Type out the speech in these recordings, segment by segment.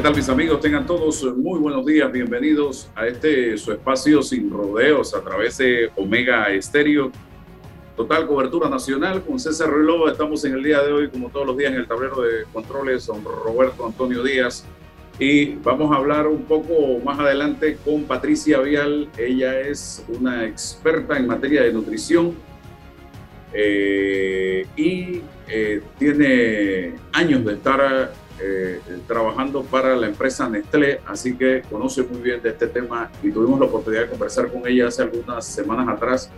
¿Qué tal mis amigos? Tengan todos muy buenos días, bienvenidos a este su espacio sin rodeos a través de Omega Estéreo. Total cobertura nacional con César Reloj. Estamos en el día de hoy, como todos los días, en el tablero de controles con Roberto Antonio Díaz. Y vamos a hablar un poco más adelante con Patricia Vial. Ella es una experta en materia de nutrición eh, y eh, tiene años de estar eh, trabajando para la empresa Nestlé, así que conoce muy bien de este tema y tuvimos la oportunidad de conversar con ella hace algunas semanas atrás.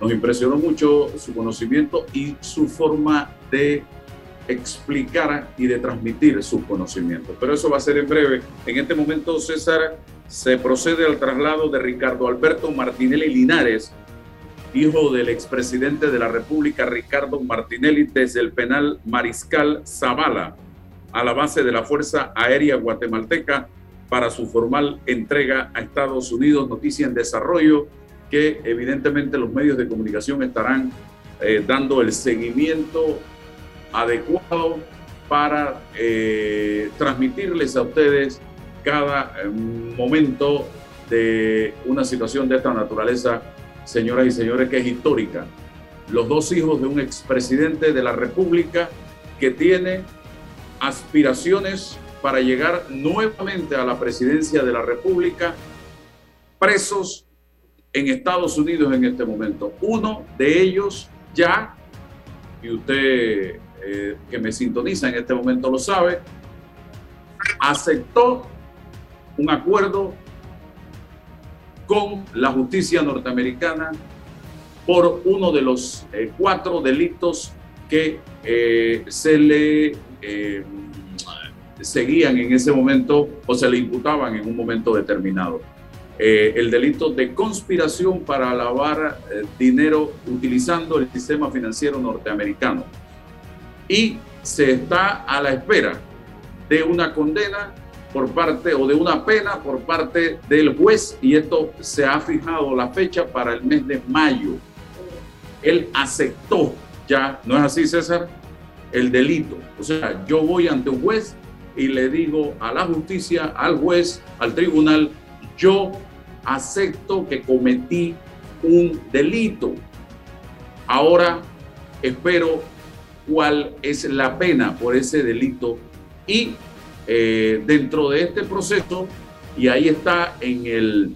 Nos impresionó mucho su conocimiento y su forma de explicar y de transmitir sus conocimientos. Pero eso va a ser en breve. En este momento, César, se procede al traslado de Ricardo Alberto Martinelli Linares, hijo del expresidente de la República, Ricardo Martinelli, desde el penal Mariscal Zavala a la base de la Fuerza Aérea Guatemalteca para su formal entrega a Estados Unidos. Noticia en desarrollo que evidentemente los medios de comunicación estarán eh, dando el seguimiento adecuado para eh, transmitirles a ustedes cada eh, momento de una situación de esta naturaleza, señoras y señores, que es histórica. Los dos hijos de un expresidente de la República que tiene aspiraciones para llegar nuevamente a la presidencia de la República, presos en Estados Unidos en este momento. Uno de ellos ya, y usted eh, que me sintoniza en este momento lo sabe, aceptó un acuerdo con la justicia norteamericana por uno de los eh, cuatro delitos que eh, se le eh, seguían en ese momento o se le imputaban en un momento determinado. Eh, el delito de conspiración para lavar eh, dinero utilizando el sistema financiero norteamericano. Y se está a la espera de una condena por parte o de una pena por parte del juez y esto se ha fijado la fecha para el mes de mayo. Él aceptó ya, ¿no es así César? El delito. O sea, yo voy ante un juez y le digo a la justicia, al juez, al tribunal, yo acepto que cometí un delito. Ahora espero cuál es la pena por ese delito y eh, dentro de este proceso, y ahí está en el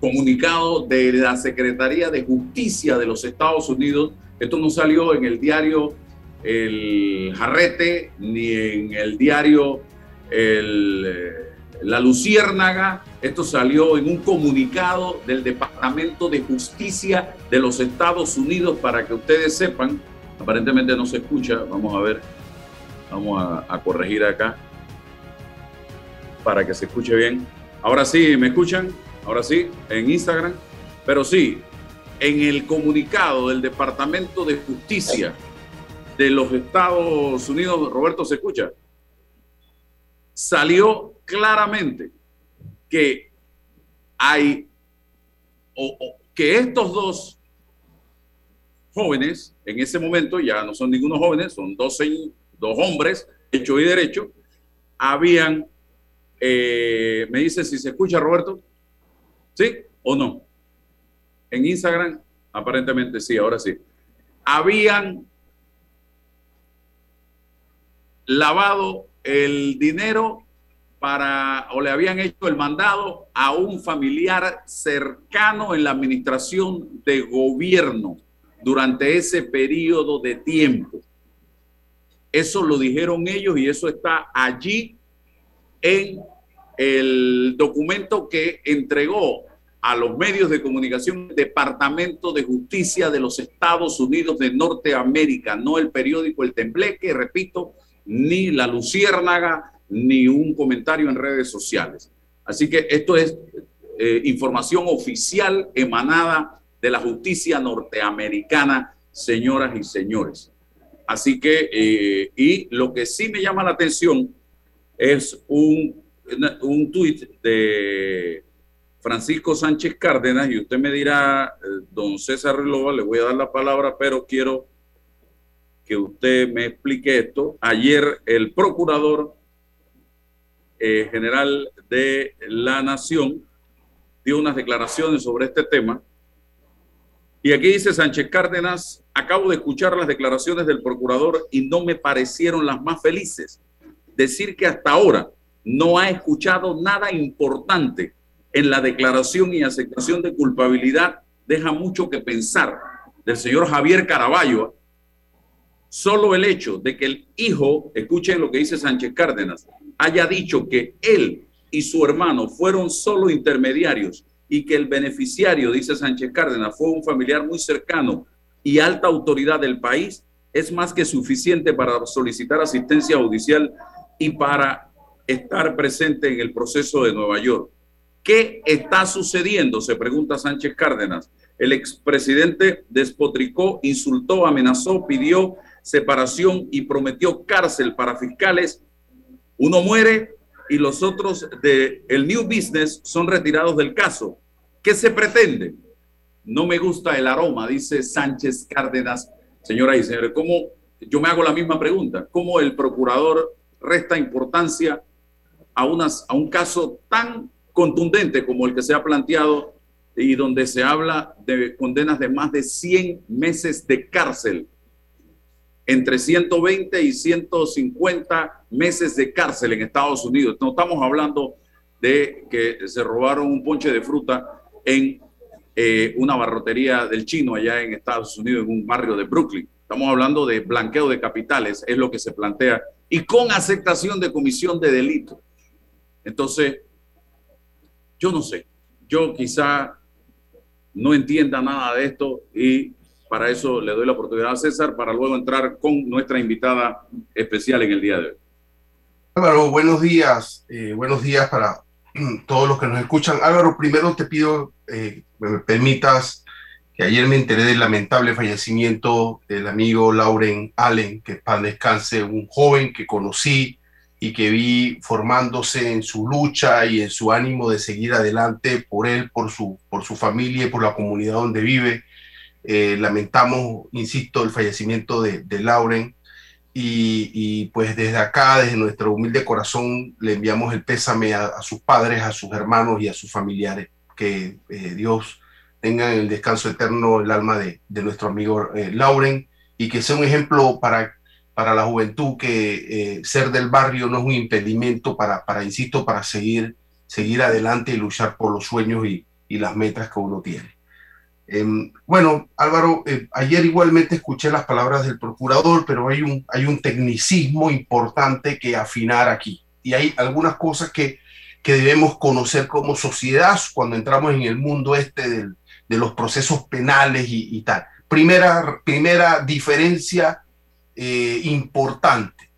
comunicado de la Secretaría de Justicia de los Estados Unidos, esto no salió en el diario el Jarrete, ni en el diario eh, La Luciérnaga. Esto salió en un comunicado del Departamento de Justicia de los Estados Unidos para que ustedes sepan. Aparentemente no se escucha. Vamos a ver. Vamos a, a corregir acá para que se escuche bien. Ahora sí, ¿me escuchan? Ahora sí, en Instagram. Pero sí, en el comunicado del Departamento de Justicia de los Estados Unidos, Roberto, ¿se escucha? Salió claramente que hay, o, que estos dos jóvenes, en ese momento ya no son ningunos jóvenes, son dos, dos hombres, hecho y derecho, habían, eh, me dice si se escucha Roberto, ¿sí o no? En Instagram, aparentemente sí, ahora sí. Habían lavado el dinero para, o le habían hecho el mandado a un familiar cercano en la administración de gobierno durante ese periodo de tiempo. Eso lo dijeron ellos y eso está allí en el documento que entregó a los medios de comunicación el Departamento de Justicia de los Estados Unidos de Norteamérica, no el periódico El Tembleque, repito, ni la Luciérnaga, ni un comentario en redes sociales. Así que esto es eh, información oficial emanada de la justicia norteamericana, señoras y señores. Así que, eh, y lo que sí me llama la atención es un, un tuit de Francisco Sánchez Cárdenas, y usted me dirá, eh, don César Relova, le voy a dar la palabra, pero quiero que usted me explique esto. Ayer el procurador eh, general de la Nación dio unas declaraciones sobre este tema. Y aquí dice Sánchez Cárdenas, acabo de escuchar las declaraciones del procurador y no me parecieron las más felices. Decir que hasta ahora no ha escuchado nada importante en la declaración y aceptación de culpabilidad deja mucho que pensar del señor Javier Caraballo. Solo el hecho de que el hijo, escuchen lo que dice Sánchez Cárdenas, haya dicho que él y su hermano fueron solo intermediarios y que el beneficiario, dice Sánchez Cárdenas, fue un familiar muy cercano y alta autoridad del país, es más que suficiente para solicitar asistencia judicial y para estar presente en el proceso de Nueva York. ¿Qué está sucediendo? Se pregunta Sánchez Cárdenas. El expresidente despotricó, insultó, amenazó, pidió separación y prometió cárcel para fiscales uno muere y los otros de el New Business son retirados del caso. ¿Qué se pretende? No me gusta el aroma, dice Sánchez Cárdenas. Señoras y ¿cómo? Yo me hago la misma pregunta. ¿Cómo el procurador resta importancia a, unas, a un caso tan contundente como el que se ha planteado y donde se habla de condenas de más de 100 meses de cárcel entre 120 y 150 meses de cárcel en Estados Unidos. No estamos hablando de que se robaron un ponche de fruta en eh, una barrotería del chino allá en Estados Unidos, en un barrio de Brooklyn. Estamos hablando de blanqueo de capitales, es lo que se plantea, y con aceptación de comisión de delito. Entonces, yo no sé, yo quizá no entienda nada de esto y para eso le doy la oportunidad a César para luego entrar con nuestra invitada especial en el día de hoy. Álvaro, buenos días. Eh, buenos días para todos los que nos escuchan. Álvaro, primero te pido eh, que me permitas que ayer me enteré del lamentable fallecimiento del amigo Lauren Allen, que para descanse, un joven que conocí y que vi formándose en su lucha y en su ánimo de seguir adelante por él, por su, por su familia y por la comunidad donde vive. Eh, lamentamos, insisto, el fallecimiento de, Lauren y, pues desde acá, desde nuestro humilde corazón, le enviamos el pésame a, sus padres, a sus hermanos y a sus familiares. Que eh, Dios tenga en el descanso eterno el alma de, nuestro amigo eh, Lauren y que sea un ejemplo para, para la juventud que ser del barrio no es un impedimento para, insisto, para seguir, seguir adelante y luchar por los sueños y las metas que uno tiene. Em, bueno, Álvaro, eh, ayer igualmente escuché las palabras del procurador, pero hay un, hay un tecnicismo importante que afinar aquí. Y hay algunas cosas que, que debemos conocer como sociedad cuando entramos en el mundo este de los procesos penales y, tal. Primera, primera diferencia eh, importante.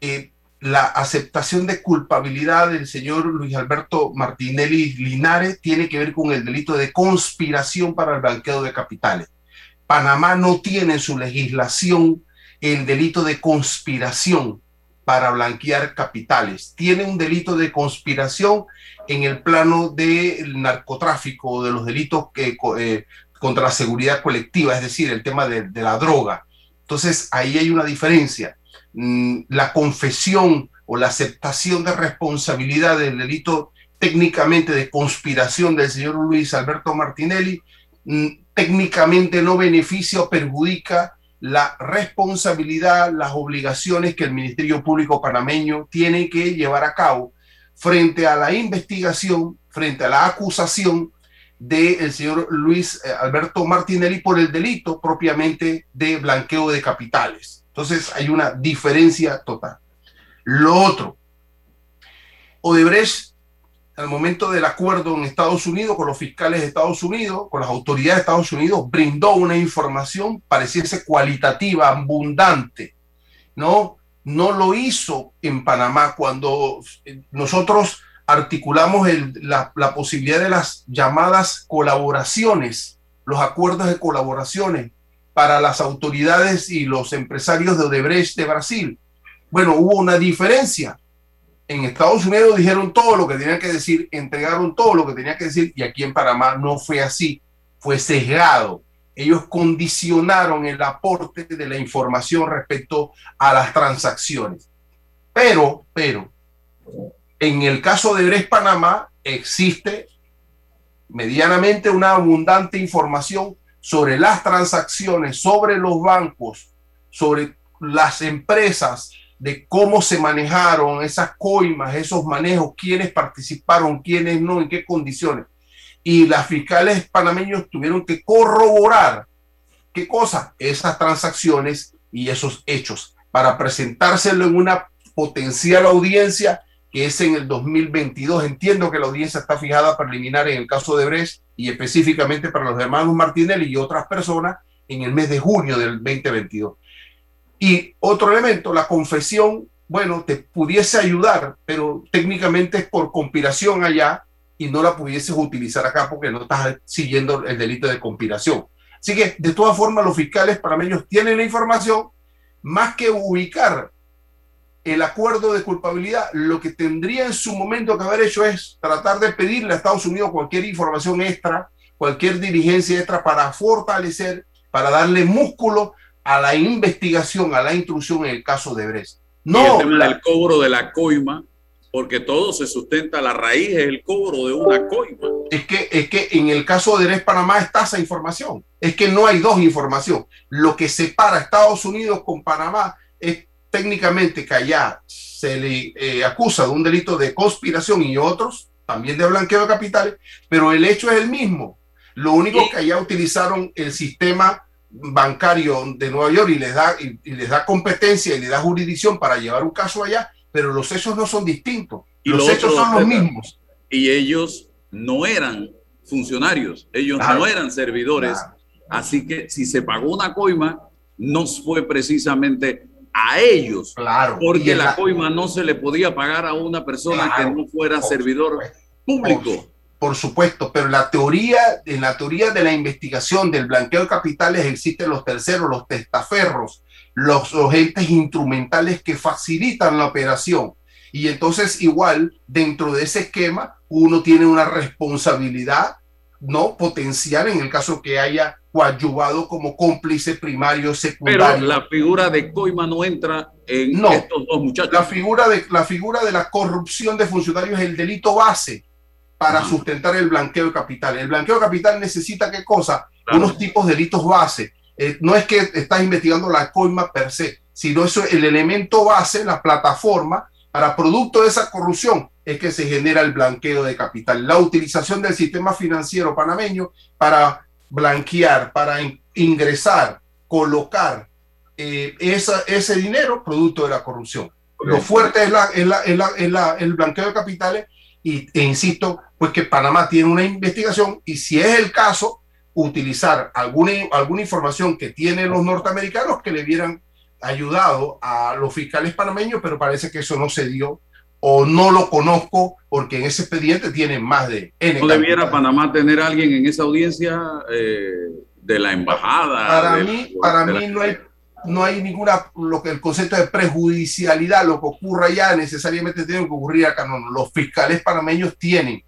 Eh, la aceptación de culpabilidad del señor Luis Alberto Martinelli Linares tiene que ver con el delito de conspiración para el blanqueo de capitales. Panamá no tiene en su legislación el delito de conspiración para blanquear capitales. Tiene un delito de conspiración en el plano del narcotráfico, de los delitos que, eh, contra la seguridad colectiva, es decir, el tema de la droga. Entonces, ahí hay una diferencia la confesión o la aceptación de responsabilidad del delito técnicamente de conspiración del señor Luis Alberto Martinelli, mm, técnicamente no beneficia o perjudica la responsabilidad, las obligaciones que el Ministerio Público panameño tiene que llevar a cabo frente a la investigación, frente a la acusación del señor Luis eh, Alberto Martinelli por el delito propiamente de blanqueo de capitales. Entonces hay una diferencia total. Lo otro, Odebrecht, al momento del acuerdo en Estados Unidos con los fiscales de Estados Unidos, con las autoridades de Estados Unidos, brindó una información, pareciese cualitativa, abundante, ¿no? No lo hizo en Panamá cuando nosotros articulamos la, la, posibilidad de las llamadas colaboraciones, los acuerdos de colaboraciones para las autoridades y los empresarios de Odebrecht de Brasil. Bueno, hubo una diferencia. En Estados Unidos dijeron todo lo que tenían que decir, entregaron todo lo que tenían que decir y aquí en Panamá no fue así, fue sesgado. Ellos condicionaron el aporte de la información respecto a las transacciones. Pero, pero, en el caso de Bres Panamá existe medianamente una abundante información sobre las transacciones, sobre los bancos, sobre las empresas, de cómo se manejaron esas coimas, esos manejos, quiénes participaron, quiénes no, en qué condiciones. Y las fiscales panameños tuvieron que corroborar qué cosa, esas transacciones y esos hechos para presentárselo en una potencial audiencia que es en el 2022. Entiendo que la audiencia está fijada preliminar en el caso de Brecht y específicamente para los hermanos Martinelli y otras personas en el mes de junio del 2022. Y otro elemento, la confesión, bueno, te pudiese ayudar, pero técnicamente es por conspiración allá y no la pudieses utilizar acá porque no estás siguiendo el delito de conspiración. Así que, de todas formas, los fiscales panameños tienen la información, más que ubicar el acuerdo de culpabilidad, lo que tendría en su momento que haber hecho es tratar de pedirle a Estados Unidos cualquier información extra, cualquier diligencia extra para fortalecer, para darle músculo a la investigación, a la instrucción en el caso de Bres. No, el tema del cobro de la coima, porque todo se sustenta, la raíz es el cobro de una coima. Es que, es que en el caso de Bres Panamá está esa información. Es que no hay dos información. Lo que separa a Estados Unidos con Panamá técnicamente que allá se le eh, acusa de un delito de conspiración y otros también de blanqueo de capitales, pero el hecho es el mismo. Lo único que allá utilizaron el sistema bancario de Nueva York y les da y, les da competencia y les da jurisdicción para llevar un caso allá, pero los hechos no son distintos. Y los hechos son los mismos. Y ellos no eran funcionarios, ellos no eran servidores. Así que si se pagó una coima, no fue precisamente a ellos. Claro. Porque la, coima no se le podía pagar a una persona que no fuera servidor público. Por, supuesto, pero la teoría, en la teoría de la investigación del blanqueo de capitales existen los terceros, los testaferros, los agentes instrumentales que facilitan la operación. Y entonces igual, dentro de ese esquema, uno tiene una responsabilidad no potencial en el caso que haya coadyuvado como cómplice primario, secundario. Pero la figura de Coima no entra en estos dos muchachos. La figura, de, la figura de la corrupción de funcionarios es el delito base para sustentar el blanqueo de capital. El blanqueo de capital necesita qué cosa? Unos tipos de delitos base. Eh, no es que estás investigando la coima per se, sino eso el elemento base, la plataforma para producto de esa corrupción es que se genera el blanqueo de capital. La utilización del sistema financiero panameño para blanquear, para ingresar, colocar eh, ese dinero producto de la corrupción. Lo fuerte es, la, el blanqueo de capitales y, e insisto, pues que Panamá tiene una investigación y si es el caso, utilizar alguna, alguna información que tienen los norteamericanos que le hubieran ayudado a los fiscales panameños, pero parece que eso no se dio o no lo conozco porque en ese expediente tiene más de N. ¿No debiera Panamá tener alguien en esa audiencia eh, de la embajada? Para mí, para mí no hay no hay ninguna, lo que el concepto de prejudicialidad, lo que ocurra allá necesariamente tiene que ocurrir acá. No, los fiscales panameños tienen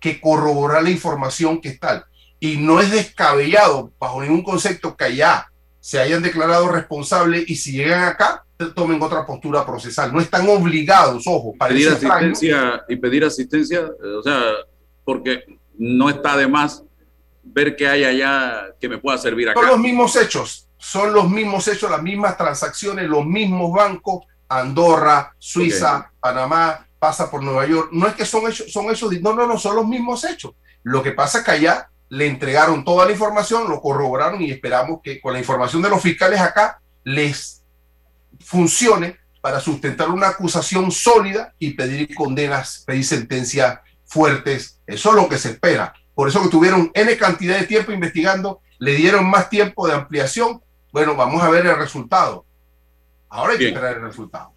que corroborar la información que está. Y no es descabellado, bajo ningún concepto, que allá se hayan declarado responsables y si llegan acá, tomen otra postura procesal. No están obligados, ojo, para pedir asistencia y pedir asistencia, o sea, porque no está de más ver que hay allá que me pueda servir acá. Son los mismos hechos. son los mismos hechos, las mismas transacciones, los mismos bancos, Andorra, Suiza, Panamá, pasa por Nueva York. No es que son hechos, son hechos, no, no, no, son los mismos hechos. Lo que pasa es que allá le entregaron toda la información, lo corroboraron y esperamos que con la información de los fiscales acá les funcione para sustentar una acusación sólida y pedir condenas, pedir sentencias fuertes. Eso es lo que se espera. Por eso que tuvieron N cantidad de tiempo investigando, le dieron más tiempo de ampliación. Bueno, vamos a ver el resultado. Ahora hay que esperar el resultado.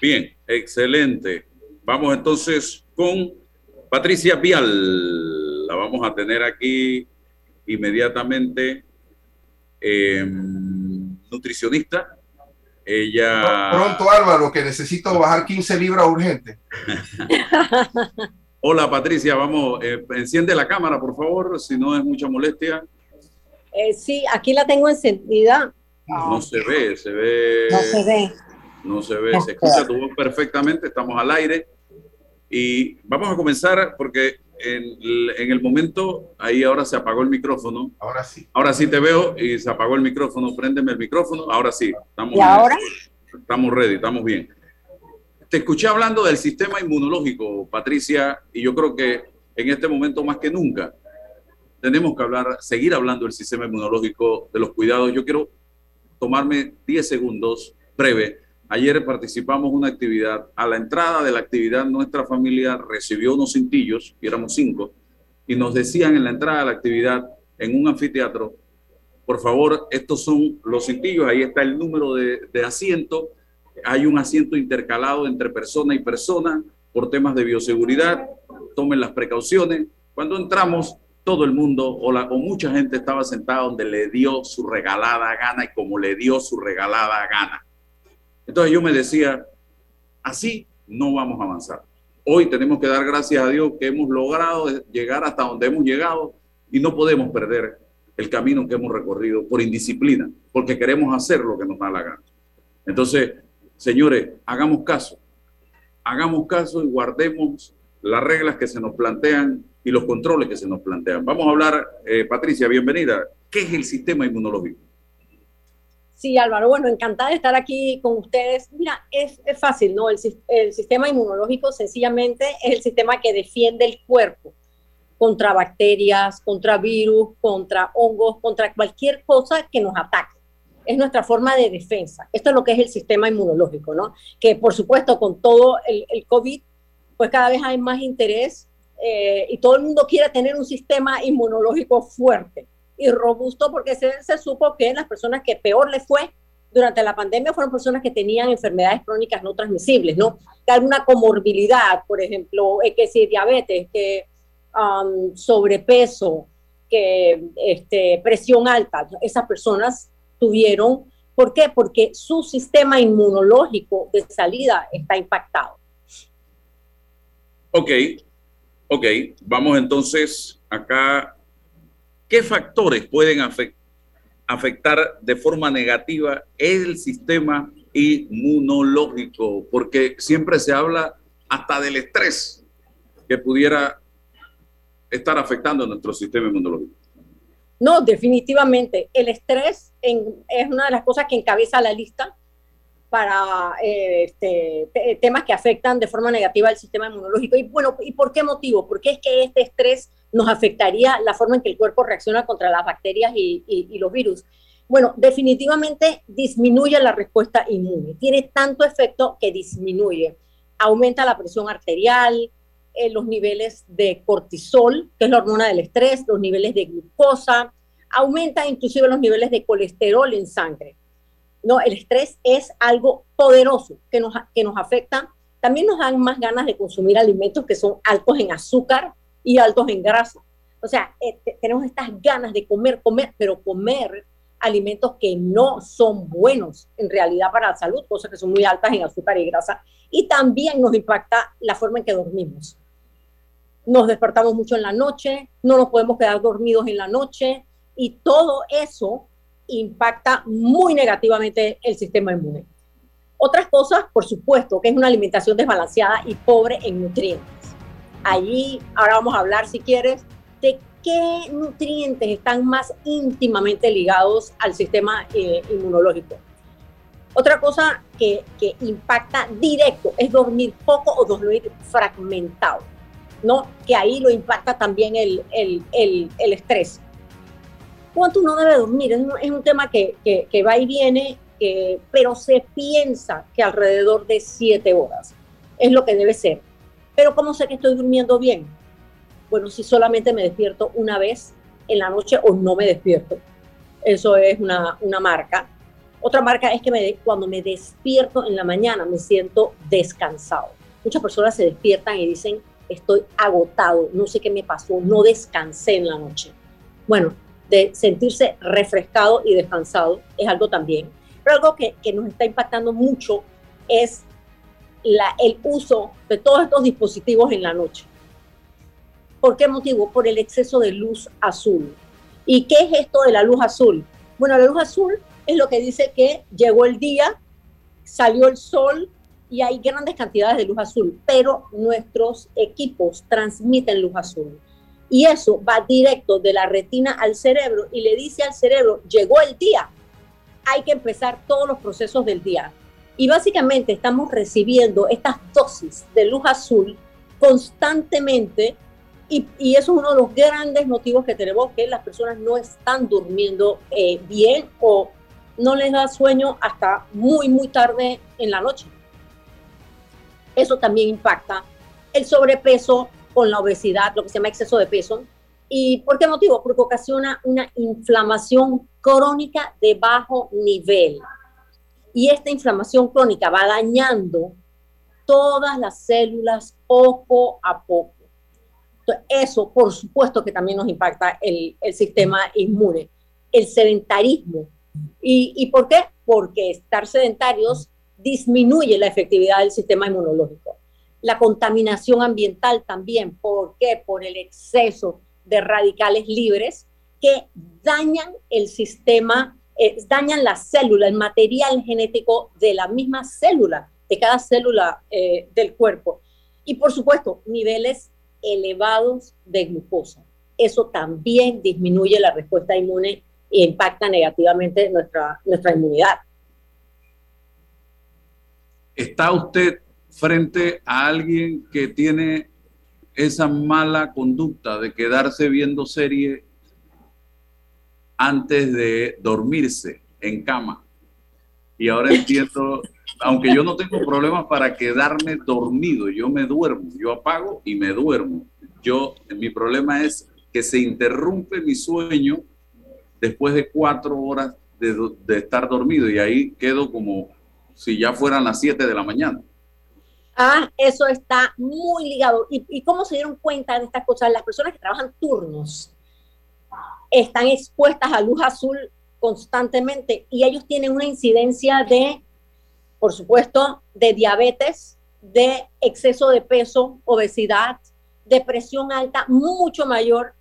Bien, excelente. Vamos entonces con Patricia Vial. La vamos a tener aquí inmediatamente. Em, nutricionista. Ella. Pronto, Álvaro, que necesito bajar 15 libras urgente. Hola, Patricia. Vamos, eh, enciende la cámara, por favor, si no es mucha molestia. Eh, sí, aquí la tengo encendida. No se ve, se ve. No se ve. No se ve, se escucha tu voz perfectamente, estamos al aire. Y vamos a comenzar porque en, el momento, ahí ahora se apagó el micrófono. Ahora sí. Ahora sí te veo y se apagó el micrófono. Préndeme el micrófono. Ahora sí. Estamos ¿Y ahora? Estamos ready, estamos bien. Te escuché hablando del sistema inmunológico, Patricia, y yo creo que en este momento más que nunca tenemos que hablar, seguir hablando del sistema inmunológico, de los cuidados. Yo quiero tomarme 10 segundos breve Ayer participamos en una actividad. A la entrada de la actividad, nuestra familia recibió unos cintillos, y éramos cinco, y nos decían en la entrada de la actividad, en un anfiteatro, por favor, estos son los cintillos, ahí está el número de, asiento, hay un asiento intercalado entre persona y persona por temas de bioseguridad, tomen las precauciones. Cuando entramos, todo el mundo o, la, o mucha gente estaba sentada donde le dio su regalada gana y como le dio su regalada gana. Entonces yo me decía, así no vamos a avanzar. Hoy tenemos que dar gracias a Dios que hemos logrado llegar hasta donde hemos llegado y no podemos perder el camino que hemos recorrido por indisciplina, porque queremos hacer lo que nos da la gana. Entonces, señores, hagamos caso, hagamos caso y guardemos las reglas que se nos plantean y los controles que se nos plantean. Vamos a hablar, eh, Patricia, bienvenida. ¿Qué es el sistema inmunológico? Sí, Álvaro, bueno, encantada de estar aquí con ustedes. Mira, es, fácil, ¿no? El, sistema inmunológico sencillamente es el sistema que defiende el cuerpo contra bacterias, contra virus, contra hongos, contra cualquier cosa que nos ataque. Es nuestra forma de defensa. Esto es lo que es el sistema inmunológico, ¿no? Que por supuesto con todo el, el COVID, pues cada vez hay más interés eh, y todo el mundo quiere tener un sistema inmunológico fuerte y robusto porque se, se supo que las personas que peor les fue durante la pandemia fueron personas que tenían enfermedades crónicas no transmisibles, ¿no? Que alguna comorbilidad, por ejemplo, eh, que si diabetes, que um, sobrepeso, que este, presión alta, esas personas tuvieron, ¿por qué? Porque su sistema inmunológico de salida está impactado. Ok, ok, vamos entonces acá ¿Qué factores pueden afectar de forma negativa el sistema inmunológico? Porque siempre se habla hasta del estrés que pudiera estar afectando nuestro sistema inmunológico. No, definitivamente. El estrés es una de las cosas que encabeza la lista para eh, este, temas que afectan de forma negativa al sistema inmunológico. Y bueno, ¿y por qué motivo? Porque es que este estrés nos afectaría la forma en que el cuerpo reacciona contra las bacterias y, los virus. Bueno, definitivamente disminuye la respuesta inmune. Tiene tanto efecto que disminuye. Aumenta la presión arterial, eh, los niveles de cortisol, que es la hormona del estrés, los niveles de glucosa, aumenta inclusive los niveles de colesterol en sangre. No, el estrés es algo poderoso que nos, que nos afecta. También nos dan más ganas de consumir alimentos que son altos en azúcar, y altos en grasa. O sea, eh, tenemos estas ganas de comer, comer, pero comer alimentos que no son buenos en realidad para la salud, cosas que son muy altas en azúcar y grasa. Y también nos impacta la forma en que dormimos. Nos despertamos mucho en la noche, no nos podemos quedar dormidos en la noche y todo eso impacta muy negativamente el sistema inmune. Otras cosas, por supuesto, que es una alimentación desbalanceada y pobre en nutrientes. Allí, ahora vamos a hablar, si quieres, de qué nutrientes están más íntimamente ligados al sistema eh, inmunológico. Otra cosa que, impacta directo es dormir poco o dormir fragmentado, ¿no? Que ahí lo impacta también el, estrés. ¿Cuánto uno debe dormir? Es un, tema que, va y viene, pero se piensa que alrededor de siete horas es lo que debe ser. Pero ¿cómo sé que estoy durmiendo bien? Bueno, si solamente me despierto una vez en la noche o no me despierto. Eso es una, una marca. Otra marca es que cuando me despierto en la mañana me siento descansado. Muchas personas se despiertan y dicen, estoy agotado, no sé qué me pasó, no descansé en la noche. Bueno, de sentirse refrescado y descansado es algo también. Pero algo que, que nos está impactando mucho es la, el uso de todos estos dispositivos en la noche. ¿Por qué motivo? Por el exceso de luz azul. ¿Y qué es esto de la luz azul? Bueno, la luz azul es lo que dice que llegó el día, salió el sol y hay grandes cantidades de luz azul, pero nuestros equipos transmiten luz azul. Y eso va directo de la retina al cerebro y le dice al cerebro, llegó el día, hay que empezar todos los procesos del día. Y básicamente estamos recibiendo estas dosis de luz azul constantemente y, eso es uno de los grandes motivos que tenemos, que las personas no están durmiendo eh, bien o no les da sueño hasta muy, muy tarde en la noche. Eso también impacta el sobrepeso con la obesidad, lo que se llama exceso de peso. ¿Y por qué motivo? Porque ocasiona una inflamación crónica de bajo nivel. Y esta inflamación crónica va dañando todas las células poco a poco eso, por supuesto, que también nos impacta el, sistema inmune. El sedentarismo. ¿Y, ¿Y por qué? Porque estar sedentarios disminuye la efectividad del sistema inmunológico. La contaminación ambiental también. ¿Por qué? Por el exceso de radicales libres que dañan el sistema, eh, dañan la célula, el material genético de la misma célula, de cada célula eh, del cuerpo. Y por supuesto, niveles elevados de glucosa. Eso también disminuye la respuesta inmune e impacta negativamente nuestra, nuestra inmunidad. ¿Está usted frente a alguien que tiene esa mala conducta de quedarse viendo serie antes de dormirse en cama? Y ahora entiendo aunque yo no tengo problemas para quedarme dormido, yo me duermo, yo apago y me duermo. Yo, mi problema es que se interrumpe mi sueño después de cuatro horas de, estar dormido y ahí quedo como si ya fueran las siete de la mañana. Ah, eso está muy ligado. ¿Y, ¿Y, cómo se dieron cuenta de estas cosas? Las personas que trabajan turnos están expuestas a luz azul constantemente y ellos tienen una incidencia de por supuesto, de diabetes, de exceso de peso, obesidad, de presión alta, mucho mayor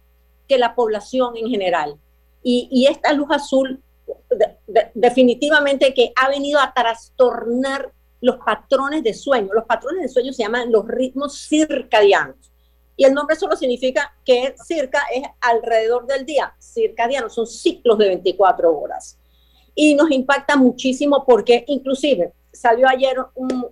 que la población en general. Y, esta luz azul definitivamente que ha venido a trastornar los patrones de sueño. Los patrones de sueño se llaman los ritmos circadianos. Y el nombre solo significa que circa es alrededor del día. Circadianos son ciclos de 24 horas. Y nos impacta muchísimo porque inclusive salió ayer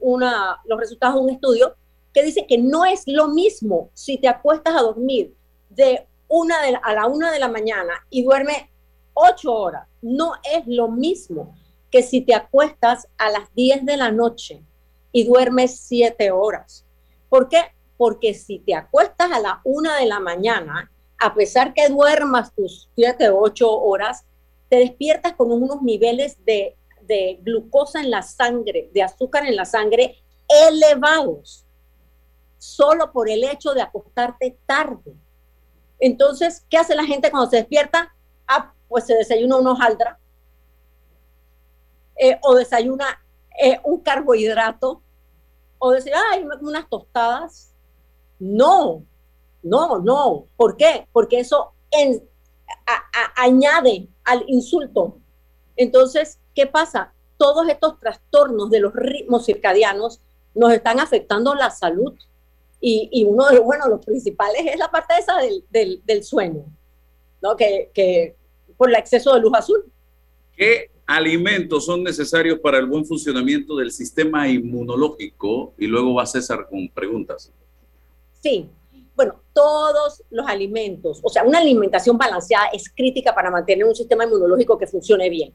una, los resultados de un estudio que dice que no es lo mismo si te acuestas a dormir de una de a la una de la mañana y duerme ocho horas. No es lo mismo que si te acuestas a las 10 de la noche y duermes siete horas. ¿Por qué? Porque si te acuestas a la una de la mañana, a pesar que duermas tus siete o ocho horas, te despiertas con unos niveles de glucosa en la sangre, de azúcar en la sangre elevados, solo por el hecho de acostarte tarde. Entonces, ¿qué hace la gente cuando se despierta? Ah, pues se desayuna una hojaldra eh, o desayuna eh, un carbohidrato o desayuna ay, unas tostadas. No, no, no. ¿Por qué? Porque eso añade al insulto. Entonces, ¿Qué pasa? Todos estos trastornos de los ritmos circadianos nos están afectando la salud. Y, uno de los, principales es la parte esa del, sueño. ¿no? Que por el exceso de luz azul. ¿Qué alimentos son necesarios para el buen funcionamiento del sistema inmunológico? Y luego va César con preguntas. Sí, bueno, todos los alimentos, o sea, una alimentación balanceada es crítica para mantener un sistema inmunológico que funcione bien.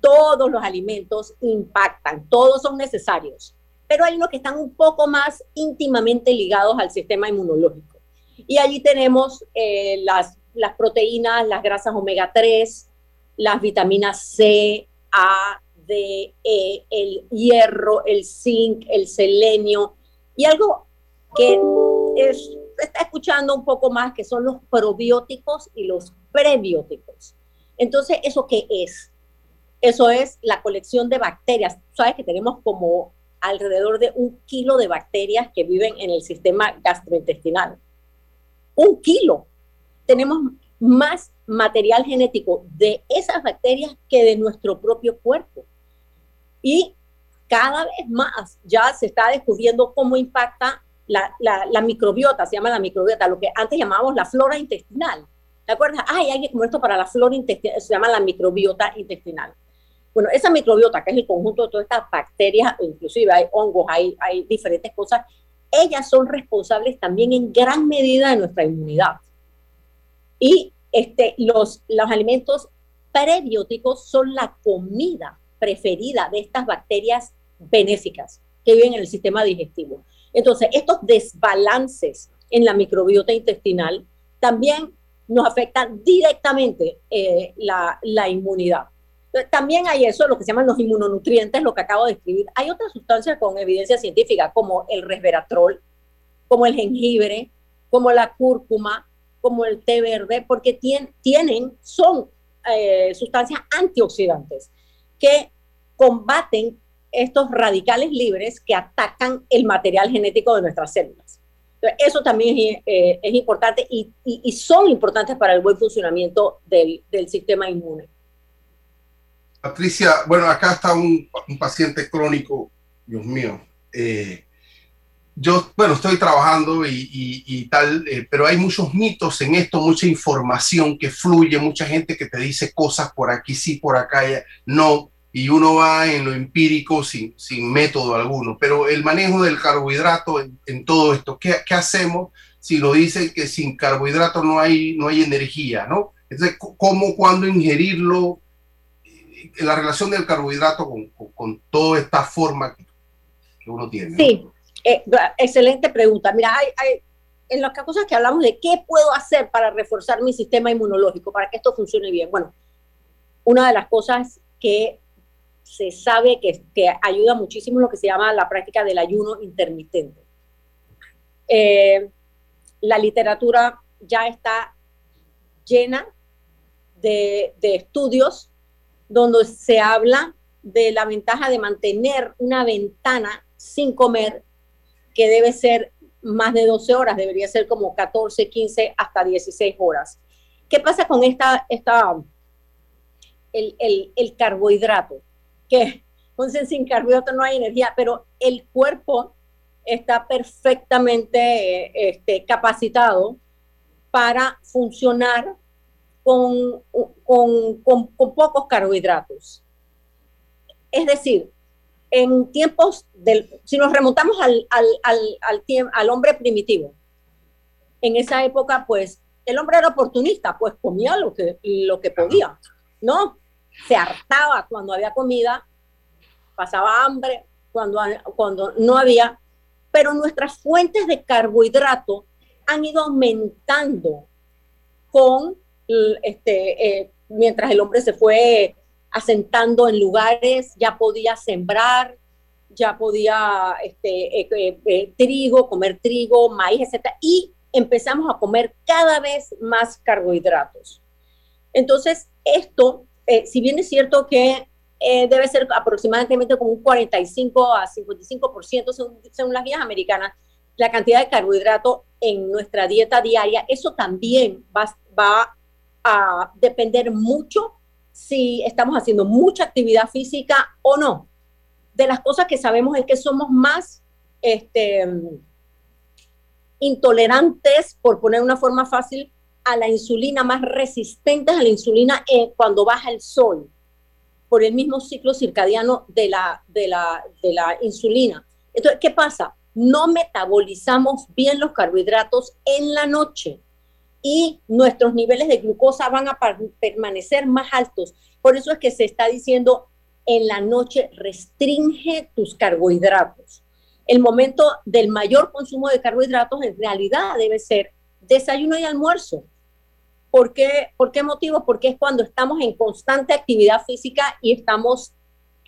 Todos los alimentos impactan, todos son necesarios, pero hay unos que están un poco más íntimamente ligados al sistema inmunológico. Y allí tenemos eh, las, las proteínas, las grasas omega 3, las vitaminas C, A, D, E, el hierro, el zinc, el selenio y algo que es, está escuchando un poco más, que son los probióticos y los prebióticos. Entonces, ¿eso qué es? Eso es la colección de bacterias. Sabes que tenemos como alrededor de un kilo de bacterias que viven en el sistema gastrointestinal. Un kilo. Tenemos más material genético de esas bacterias que de nuestro propio cuerpo. Y cada vez más ya se está descubriendo cómo impacta la, microbiota, se llama la microbiota, lo que antes llamábamos la flora intestinal. ¿Te acuerdas? Ay, hay comer esto para la flora intestinal, se llama la microbiota intestinal. Bueno, esa microbiota, que es el conjunto de todas estas bacterias, inclusive hay hongos, hay, hay diferentes cosas, ellas son responsables también en gran medida de nuestra inmunidad. Y este, los, los alimentos prebióticos son la comida preferida de estas bacterias benéficas que viven en el sistema digestivo. Entonces, estos desbalances en la microbiota intestinal también nos afectan directamente eh, la, inmunidad. También hay eso, lo que se llaman los inmunonutrientes, lo que acabo de escribir. Hay otras sustancias con evidencia científica, como el resveratrol, como el jengibre, como la cúrcuma, como el té verde, porque tienen, son eh, sustancias antioxidantes que combaten estos radicales libres que atacan el material genético de nuestras células. eso también es, eh, importante y, son importantes para el buen funcionamiento del, sistema inmune. Patricia, bueno, acá está un, paciente crónico, Dios mío. Eh, yo, bueno, estoy trabajando y, tal, eh, pero hay muchos mitos en esto, mucha información que fluye, mucha gente que te dice cosas por aquí sí, por acá no y uno va en lo empírico sin, sin método alguno. Pero el manejo del carbohidrato en, todo esto, ¿qué, ¿qué, hacemos si lo dicen que sin carbohidrato no hay, no hay energía, ¿no? Entonces, ¿cómo, cuándo ingerirlo? La relación del carbohidrato con, con, toda esta forma que uno tiene. Sí, eh, excelente pregunta. Mira, hay, hay, en las cosas que hablamos de qué puedo hacer para reforzar mi sistema inmunológico, para que esto funcione bien. Bueno, una de las cosas que se sabe que, ayuda muchísimo lo que se llama la práctica del ayuno intermitente. Eh, la literatura ya está llena de, de, estudios donde se habla de la ventaja de mantener una ventana sin comer que debe ser más de 12 horas, debería ser como 14, 15, hasta 16 horas. ¿Qué pasa con esta, esta el, el, el carbohidrato? Que entonces sin carbohidratos no hay energía, pero el cuerpo está perfectamente este, capacitado para funcionar con, con, pocos carbohidratos. Es decir, en tiempos del, si nos remontamos al, al, al, al, hombre primitivo, en esa época, pues, el hombre era oportunista, pues comía lo que, lo que podía, ¿no? Se hartaba cuando había comida, pasaba hambre cuando, cuando no había, pero nuestras fuentes de carbohidrato han ido aumentando con este, eh, mientras el hombre se fue asentando en lugares, ya podía sembrar, ya podía este, eh, eh, trigo, comer trigo, maíz, etc. Y empezamos a comer cada vez más carbohidratos. Entonces, esto eh, si bien es cierto que eh, debe ser aproximadamente como un 45 a 55% según, según las guías americanas, la cantidad de carbohidrato en nuestra dieta diaria, eso también va, a depender mucho si estamos haciendo mucha actividad física o no. De las cosas que sabemos es que somos más este, intolerantes, por poner una forma fácil, a la insulina, más resistentes a la insulina eh, cuando baja el sol, por el mismo ciclo circadiano de la, de la, de la insulina. Entonces, ¿qué pasa? No metabolizamos bien los carbohidratos en la noche y nuestros niveles de glucosa van a permanecer más altos. Por eso es que se está diciendo en la noche restringe tus carbohidratos. El momento del mayor consumo de carbohidratos en realidad debe ser desayuno y almuerzo. ¿Por qué, ¿Por qué motivo? Porque es cuando estamos en constante actividad física y estamos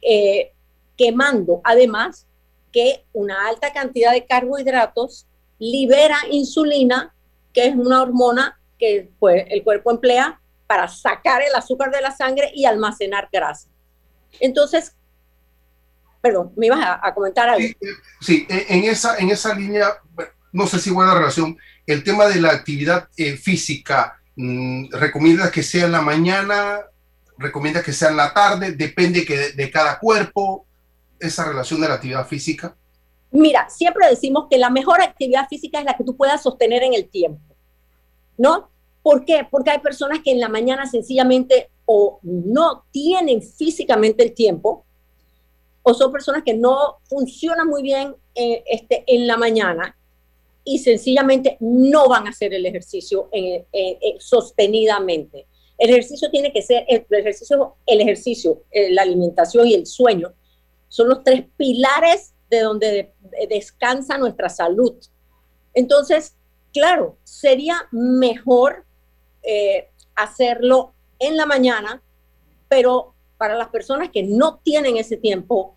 eh, quemando. Además, que una alta cantidad de carbohidratos libera insulina, que es una hormona que pues, el cuerpo emplea para sacar el azúcar de la sangre y almacenar grasa. Entonces, perdón, me ibas a, comentar algo. Sí, eh, en, esa, en esa línea, no sé si buena relación, el tema de la actividad eh, física, mm, ¿recomienda que sea en la mañana? ¿Recomienda que sea en la tarde? ¿Depende de, cada cuerpo esa relación de la actividad física? Mira, siempre decimos que la mejor actividad física es la que tú puedas sostener en el tiempo, ¿no? ¿Por qué? Porque hay personas que en la mañana sencillamente o no tienen físicamente el tiempo, o son personas que no funcionan muy bien eh, este, en la mañana y sencillamente no van a hacer el ejercicio sostenidamente. El ejercicio tiene que ser, el ejercicio, el ejercicio, eh, la alimentación y el sueño son los tres pilares de donde descansa nuestra salud. Entonces, claro, sería mejor eh, hacerlo en la mañana, pero para las personas que no tienen ese tiempo,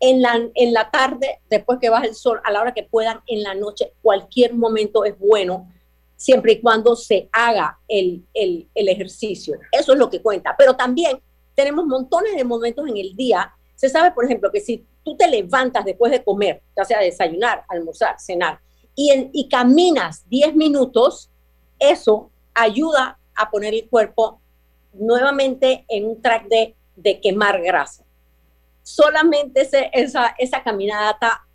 en la, en la tarde, después que baja el sol, a la hora que puedan, en la noche, cualquier momento es bueno, siempre y cuando se haga el, el, el ejercicio. Eso es lo que cuenta. Pero también tenemos montones de momentos en el día. Se sabe, por ejemplo, que si tú te levantas después de comer, ya sea desayunar, almorzar, cenar, y, y caminas 10 minutos, eso ayuda a poner el cuerpo nuevamente en un track de, de quemar grasa. Solamente ese, esa, esa caminata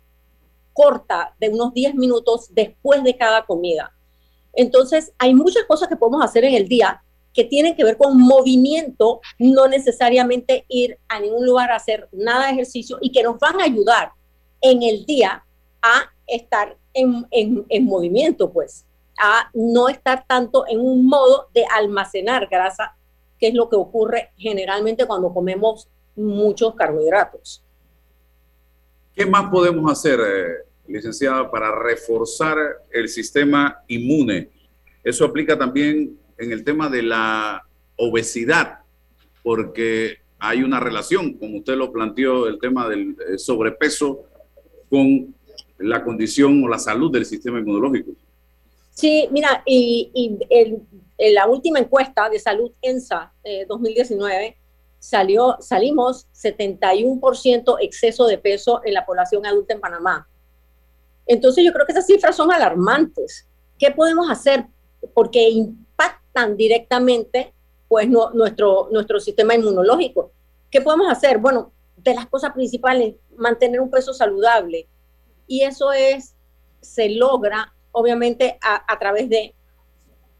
corta de unos 10 minutos después de cada comida. Entonces, hay muchas cosas que podemos hacer en el día que tienen que ver con movimiento, no necesariamente ir a ningún lugar a hacer nada de ejercicio y que nos van a ayudar en el día a estar en, en, en movimiento, pues, a no estar tanto en un modo de almacenar grasa que es lo que ocurre generalmente cuando comemos muchos carbohidratos. ¿Qué más podemos hacer, eh, licenciada, para reforzar el sistema inmune? Eso aplica también en el tema de la obesidad, porque hay una relación, como usted lo planteó, el tema del eh, sobrepeso con la condición o la salud del sistema inmunológico. Sí, mira, y, en la última encuesta de salud ENSA 2019 eh, salió, salimos 71% exceso de peso en la población adulta en Panamá. Entonces yo creo que esas cifras son alarmantes. ¿Qué podemos hacer? Porque impactan directamente pues nuestro, nuestro sistema inmunológico. ¿Qué podemos hacer? Bueno, de las cosas principales, mantener un peso saludable. Y eso es, se logra obviamente a, través de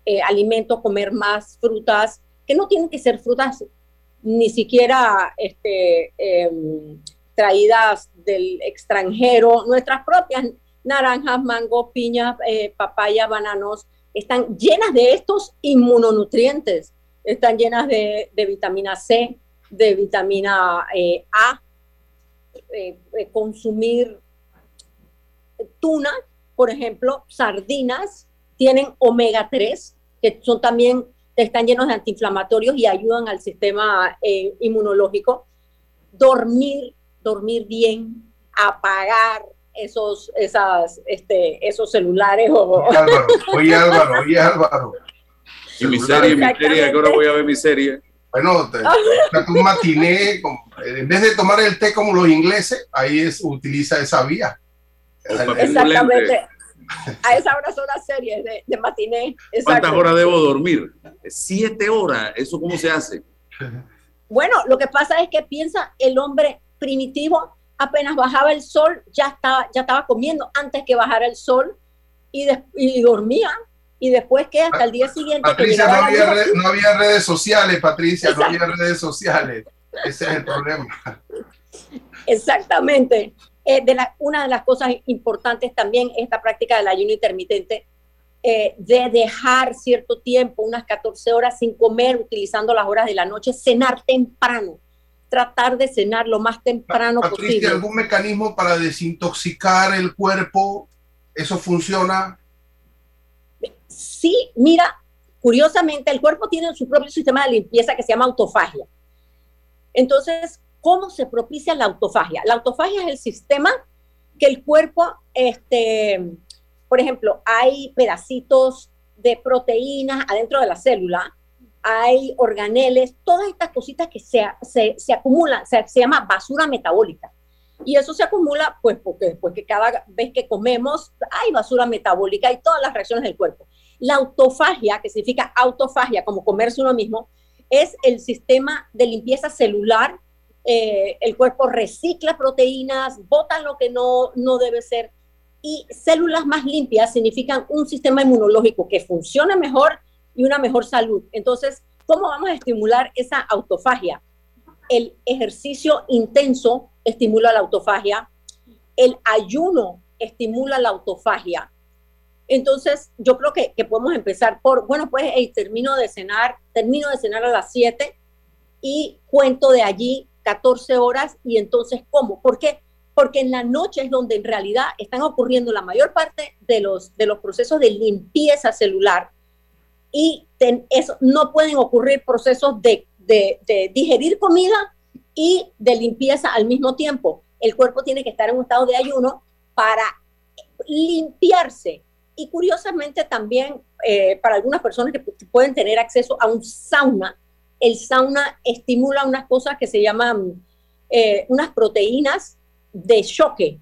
eh, alimentos, comer más frutas, que no tienen que ser frutas ni siquiera este, em, traídas del extranjero, nuestras propias naranjas, mango, piñas, eh, papaya, bananos, están llenas de estos inmunonutrientes, están llenas de, vitamina C, de vitamina eh, A, consumir tuna, por ejemplo, sardinas tienen omega 3, que son también, están llenos de antiinflamatorios y ayudan al sistema eh, inmunológico. Dormir, dormir bien, apagar esos, esas, este, esos celulares. O... Oye Álvaro, oye Álvaro, oye Álvaro. Y mi serie, mi serie, que ahora voy a ver mi serie. Bueno, te, te, un matiné, en vez de tomar el té como los ingleses, ahí es, utiliza esa vía. Exactamente. A esa hora son las series de, de matiné. ¿Cuántas horas debo dormir? Siete horas. ¿Eso cómo se hace? Bueno, lo que pasa es que piensa el hombre primitivo, apenas bajaba el sol, ya estaba, ya estaba comiendo antes que bajara el sol y, y dormía. y después que hasta el día siguiente... Patricia, no había, no había, redes sociales, Patricia, no había redes sociales. Ese es el problema. Exactamente. Eh, de la, una de las cosas importantes también es esta práctica del ayuno intermitente, eh, de dejar cierto tiempo, unas 14 horas sin comer, utilizando las horas de la noche, cenar temprano, tratar de cenar lo más temprano Patricia, posible. ¿algún mecanismo para desintoxicar el cuerpo? ¿Eso funciona? Sí, mira, curiosamente el cuerpo tiene su propio sistema de limpieza que se llama autofagia. Entonces, ¿cómo se propicia la autofagia? La autofagia es el sistema que el cuerpo, este, por ejemplo, hay pedacitos de proteínas adentro de la célula, hay organeles, todas estas cositas que se, se, acumulan, se, se llama basura metabólica. Y eso se acumula, pues, porque después que cada vez que comemos hay basura metabólica y todas las reacciones del cuerpo. La autofagia, que significa autofagia, como comerse uno mismo, es el sistema de limpieza celular. Eh, el cuerpo recicla proteínas, bota lo que no, no debe ser. Y células más limpias significan un sistema inmunológico que funcione mejor y una mejor salud. Entonces, ¿cómo vamos a estimular esa autofagia? El ejercicio intenso estimula la autofagia, el ayuno estimula la autofagia, entonces, yo creo que, podemos empezar por, bueno, pues termino de cenar, termino de cenar a las 7 y cuento de allí 14 horas y entonces, ¿cómo? ¿Por qué? Porque en la noche es donde en realidad están ocurriendo la mayor parte de los, de los procesos de limpieza celular y eso, no pueden ocurrir procesos de, de digerir comida y de limpieza al mismo tiempo. El cuerpo tiene que estar en un estado de ayuno para limpiarse y curiosamente también eh, para algunas personas que pueden tener acceso a un sauna, el sauna estimula unas cosas que se llaman eh, unas proteínas de choque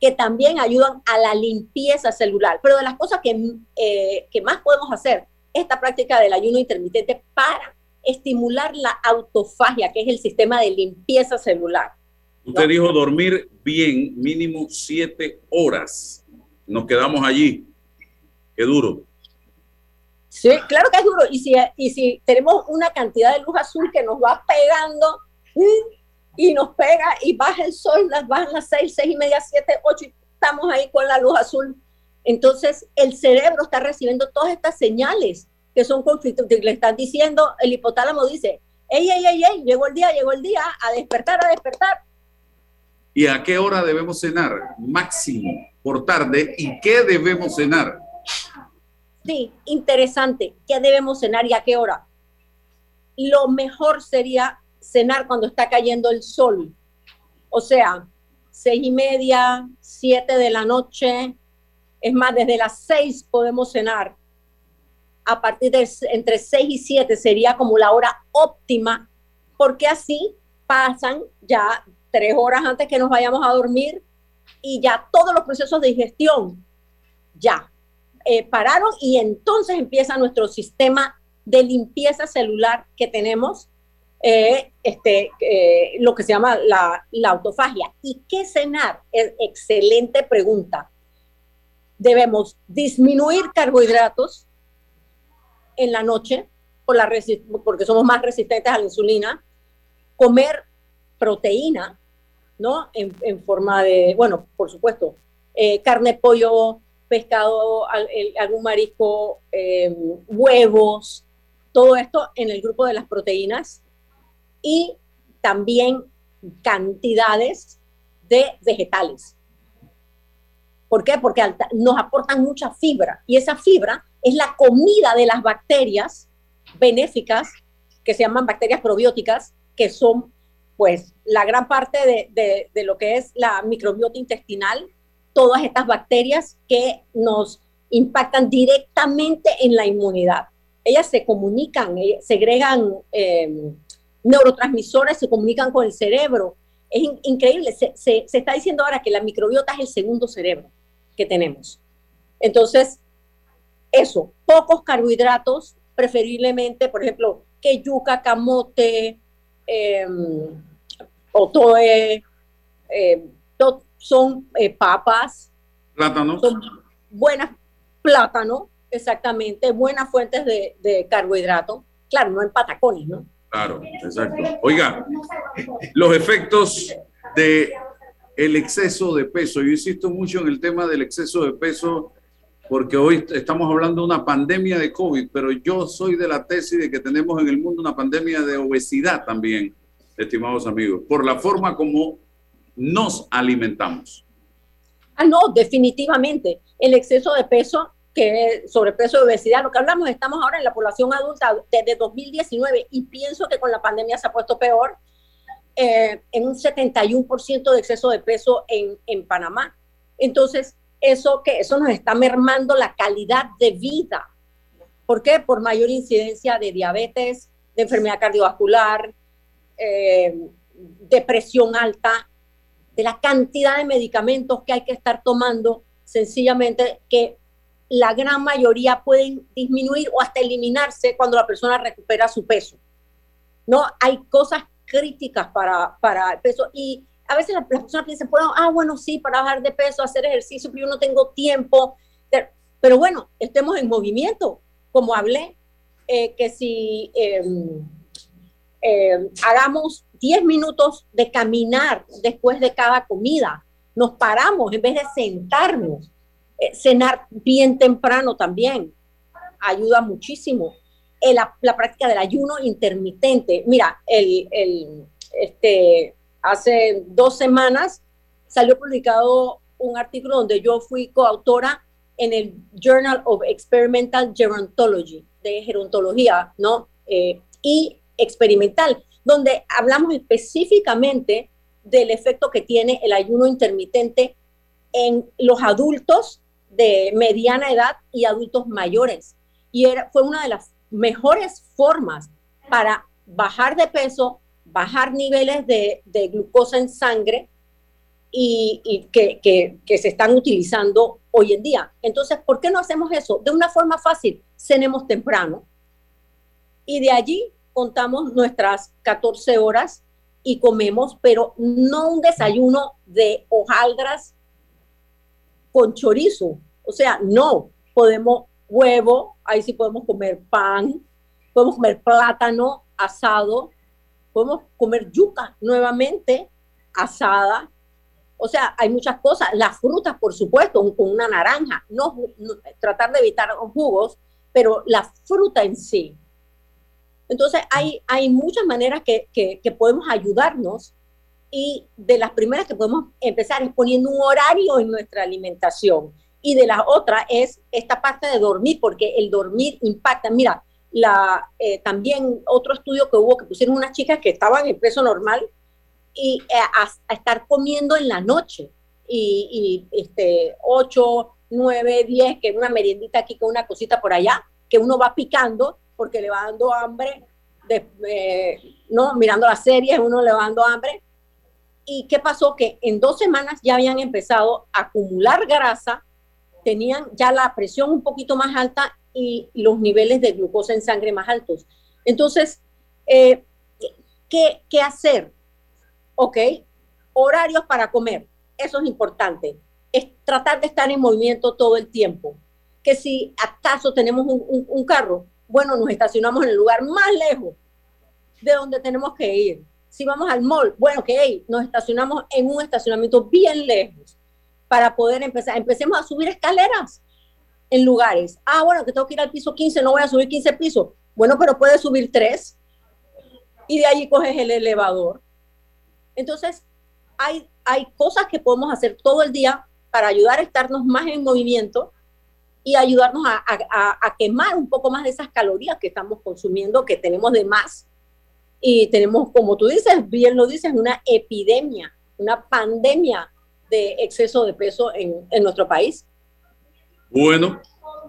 que también ayudan a la limpieza celular. Pero de las cosas que, eh, que más podemos hacer, esta práctica del ayuno intermitente para estimular la autofagia, que es el sistema de limpieza celular. Usted dijo dormir bien, mínimo siete horas. Nos quedamos allí. Qué duro. Sí, claro que es duro. Y si, y si tenemos una cantidad de luz azul que nos va pegando y nos pega y baja el sol, las bajan las seis, seis y media, siete, ocho, y estamos ahí con la luz azul. Entonces el cerebro está recibiendo todas estas señales que son conflictos. Le están diciendo, el hipotálamo dice, ey, ey, ey, ey, llegó el día, llegó el día, a despertar, a despertar. ¿Y a qué hora debemos cenar? Máximo por tarde. ¿Y qué debemos cenar? Sí, interesante. ¿Qué debemos cenar y a qué hora? Lo mejor sería cenar cuando está cayendo el sol. O sea, seis y media, siete de la noche. Es más, desde las seis podemos cenar. A partir de entre seis y siete sería como la hora óptima, porque así pasan ya tres horas antes que nos vayamos a dormir y ya todos los procesos de digestión ya eh, pararon y entonces empieza nuestro sistema de limpieza celular que tenemos, eh, este, eh, lo que se llama la, autofagia. ¿Y qué cenar? Es excelente pregunta. Debemos disminuir carbohidratos en la noche por la porque somos más resistentes a la insulina, comer proteína, ¿no? En forma de, bueno, por supuesto, carne, pollo, pescado, algún marisco, em, huevos, todo esto en el grupo de las proteínas y también cantidades de vegetales. ¿Por qué? Porque nos aportan mucha fibra y esa fibra es la comida de las bacterias benéficas que se llaman bacterias probióticas, que son pues la gran parte de, de lo que es la microbiota intestinal todas estas bacterias que nos impactan directamente en la inmunidad. Ellas se comunican, eh, segregan eh, neurotransmisores, se comunican con el cerebro. Es increíble. Se, se, está diciendo ahora que la microbiota es el segundo cerebro que tenemos. Entonces, eso, pocos carbohidratos, preferiblemente, por ejemplo, que yuca, camote, eh, otoe, eh, son eh, papas. Plátano. Son buenas, plátano, Exactamente, buenas fuentes de, de carbohidrato. Claro, no en patacones, ¿no? Claro, exacto. Oiga, los efectos de el exceso de peso. Yo insisto mucho en el tema del exceso de peso porque hoy estamos hablando de una pandemia de COVID, pero yo soy de la tesis de que tenemos en el mundo una pandemia de obesidad también, estimados amigos, por la forma como nos alimentamos. Ah, no, definitivamente. El exceso de peso, que es sobrepeso y obesidad, lo que hablamos, estamos ahora en la población adulta desde 2019 y pienso que con la pandemia se ha puesto peor eh, en un 71% de exceso de peso en, en Panamá. Entonces, eso eso nos está mermando la calidad de vida. ¿Por qué? Por mayor incidencia de diabetes, de enfermedad cardiovascular, eh, depresión alta, de la cantidad de medicamentos que hay que estar tomando, sencillamente que la gran mayoría pueden disminuir o hasta eliminarse cuando la persona recupera su peso. No, hay cosas críticas para, para el peso y a veces las personas piensan, bueno, ah, bueno, sí, para bajar de peso, hacer ejercicio, pero yo no tengo tiempo. Pero bueno, estemos en movimiento, como hablé, eh, que si em, em, hagamos 10 minutos de caminar después de cada comida, nos paramos en vez de sentarnos, eh, cenar bien temprano también, ayuda muchísimo. La, práctica del ayuno intermitente, mira, el, el este, hace dos semanas salió publicado un artículo donde yo fui coautora en el Journal of Experimental Gerontology, de gerontología, ¿no? Eh, y experimental, donde hablamos específicamente del efecto que tiene el ayuno intermitente en los adultos de mediana edad y adultos mayores. Y era, fue una de las mejores formas para bajar de peso, bajar niveles de, glucosa en sangre y, que, se están utilizando hoy en día. Entonces, ¿por qué no hacemos eso? De una forma fácil, cenemos temprano y de allí contamos nuestras 14 horas y comemos, pero no un desayuno de hojaldras con chorizo. O sea, no, podemos huevo, ahí sí podemos comer pan, podemos comer plátano asado, podemos comer yuca nuevamente asada. O sea, hay muchas cosas. Las frutas, por supuesto, con una naranja. No, tratar de evitar jugos, pero la fruta en sí. Entonces, hay, hay muchas maneras que, que, podemos ayudarnos y de las primeras que podemos empezar es poniendo un horario en nuestra alimentación. Y de la otra es esta parte de dormir, porque el dormir impacta. Mira, la, eh, también otro estudio que hubo que pusieron unas chicas que estaban en peso normal y eh, a, estar comiendo en la noche y, y, este 8, 9, 10, que una meriendita aquí con una cosita por allá, que uno va picando porque le va dando hambre, de, eh, no, mirando las series, uno le va dando hambre. ¿Y qué pasó? Que en dos semanas ya habían empezado a acumular grasa, tenían ya la presión un poquito más alta y los niveles de glucosa en sangre más altos. Entonces, eh, ¿qué, ¿qué hacer? ¿Ok? Horarios para comer. Eso es importante. Es tratar de estar en movimiento todo el tiempo. Que si acaso tenemos un, un, carro, bueno, nos estacionamos en el lugar más lejos de donde tenemos que ir. Si vamos al mall, bueno, que nos estacionamos en un estacionamiento bien lejos para poder empezar. Empecemos a subir escaleras en lugares. Ah, bueno, que tengo que ir al piso 15, no voy a subir 15 pisos. Bueno, pero puedes subir 3 y de ahí coges el elevador. Entonces, hay, hay cosas que podemos hacer todo el día para ayudar a estarnos más en movimiento y ayudarnos a, a, quemar un poco más de esas calorías que estamos consumiendo, que tenemos de más. Y tenemos, como tú dices, bien lo dices, una epidemia, una pandemia de exceso de peso en, en nuestro país. Bueno,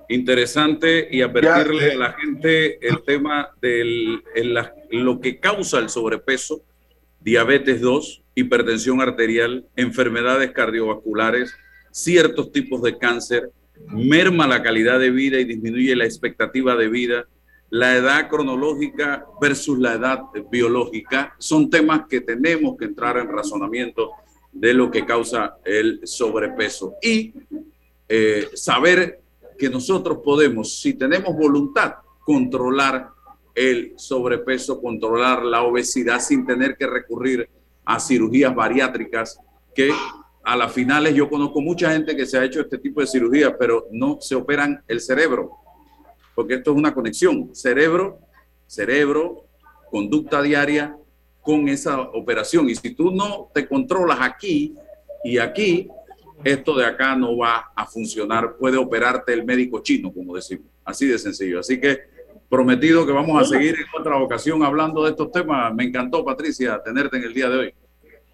interesante y advertirle a la gente el tema de lo que causa el sobrepeso, diabetes 2, hipertensión arterial, enfermedades cardiovasculares, ciertos tipos de cáncer, merma la calidad de vida y disminuye la expectativa de vida, la edad cronológica versus la edad biológica, son temas que tenemos que entrar en razonamiento de lo que causa el sobrepeso. Y eh, saber que nosotros podemos, si tenemos voluntad, controlar el sobrepeso, controlar la obesidad sin tener que recurrir a cirugías bariátricas que a las finales yo conozco mucha gente que se ha hecho este tipo de cirugías, pero no se operan el cerebro, porque esto es una conexión, cerebro, cerebro, conducta diaria con esa operación. Y si tú no te controlas aquí y aquí, esto de acá no va a funcionar. Puede operarte el médico chino, como decimos. Así de sencillo. Así que prometido que vamos a seguir en otra ocasión hablando de estos temas. Me encantó, Patricia, tenerte en el día de hoy.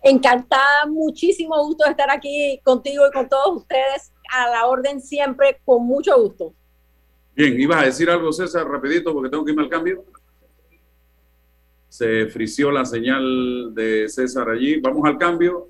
Encantada, muchísimo gusto de estar aquí contigo y con todos ustedes a la orden siempre, con mucho gusto. Bien, ibas a decir algo, César, rapidito, porque tengo que irme al cambio. Se frició la señal de César allí. Vamos al cambio.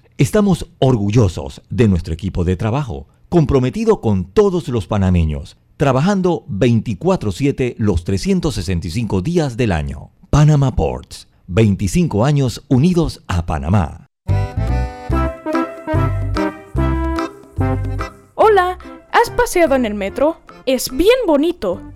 Estamos orgullosos de nuestro equipo de trabajo, comprometido con todos los panameños, trabajando 24/7 los 365 días del año. Panama Ports, 25 años unidos a Panamá. Hola, ¿has paseado en el metro? Es bien bonito,